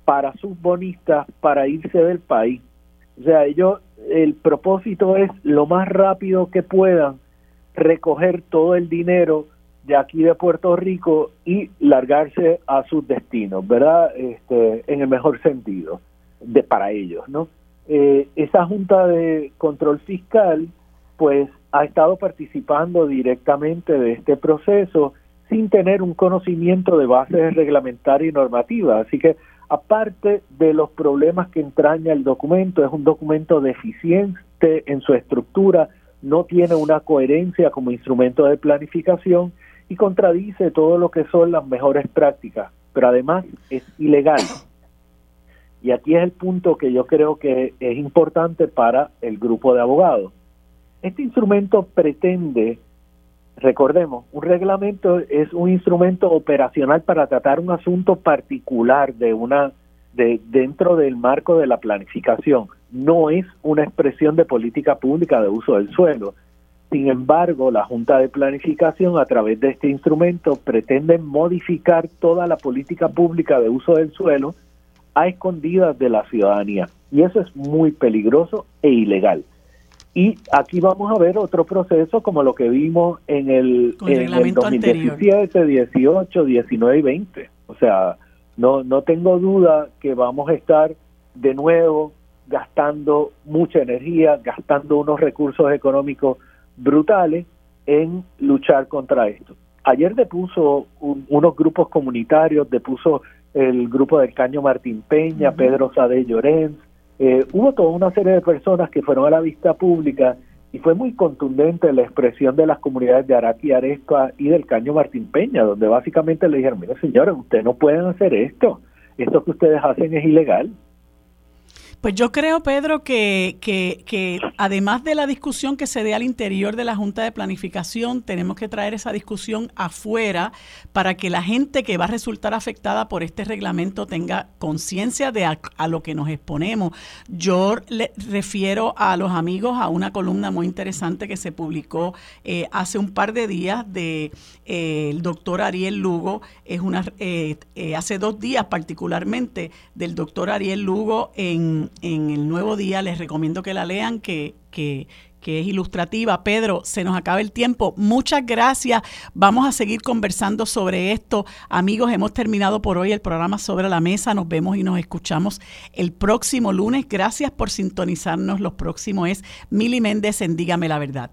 para sus bonistas para irse del país. O sea, ellos, el propósito es lo más rápido que puedan recoger todo el dinero de aquí de Puerto Rico y largarse a sus destinos, ¿verdad? Este, en el mejor sentido de para ellos, ¿no? Eh, esa Junta de Control Fiscal, pues, ha estado participando directamente de este proceso sin tener un conocimiento de bases reglamentarias y normativas. Así que, aparte de los problemas que entraña el documento, es un documento deficiente en su estructura, no tiene una coherencia como instrumento de planificación y contradice todo lo que son las mejores prácticas, pero además es ilegal. Y aquí es el punto que yo creo que es importante para el grupo de abogados. Este instrumento pretende, recordemos, un reglamento es un instrumento operacional para tratar un asunto particular de una de dentro del marco de la planificación. No es una expresión de política pública de uso del suelo. Sin embargo, la Junta de Planificación, a través de este instrumento, pretende modificar toda la política pública de uso del suelo a escondidas de la ciudadanía. Y eso es muy peligroso e ilegal. Y aquí vamos a ver otro proceso como lo que vimos en el, en el 2017, 18, 19 y 20. O sea, no, no tengo duda que vamos a estar de nuevo gastando mucha energía, gastando unos recursos económicos brutales en luchar contra esto. Ayer depuso unos grupos comunitarios, depuso el grupo del Caño Martín Peña, Pedro Sade Llorens, eh, hubo toda una serie de personas que fueron a la vista pública y fue muy contundente la expresión de las comunidades de Araki y Arespa y del Caño Martín Peña, donde básicamente le dijeron, mire señores, ustedes no pueden hacer esto, esto que ustedes hacen es ilegal. Pues yo creo, Pedro, que, que, además de la discusión que se dé al interior de la Junta de Planificación, tenemos que traer esa discusión afuera para que la gente que va a resultar afectada por este reglamento tenga conciencia de a, lo que nos exponemos. Yo le refiero a los amigos a una columna muy interesante que se publicó eh, hace un par de días de eh, el doctor Ariel Lugo, es una eh, hace dos días particularmente del doctor Ariel Lugo en en el Nuevo Día. Les recomiendo que la lean, que, que, que es ilustrativa. Pedro, se nos acaba el tiempo. Muchas gracias. Vamos a seguir conversando sobre esto. Amigos, hemos terminado por hoy el programa sobre la mesa. Nos vemos y nos escuchamos el próximo lunes. Gracias por sintonizarnos. Los próximos es Mili Méndez en Dígame la Verdad.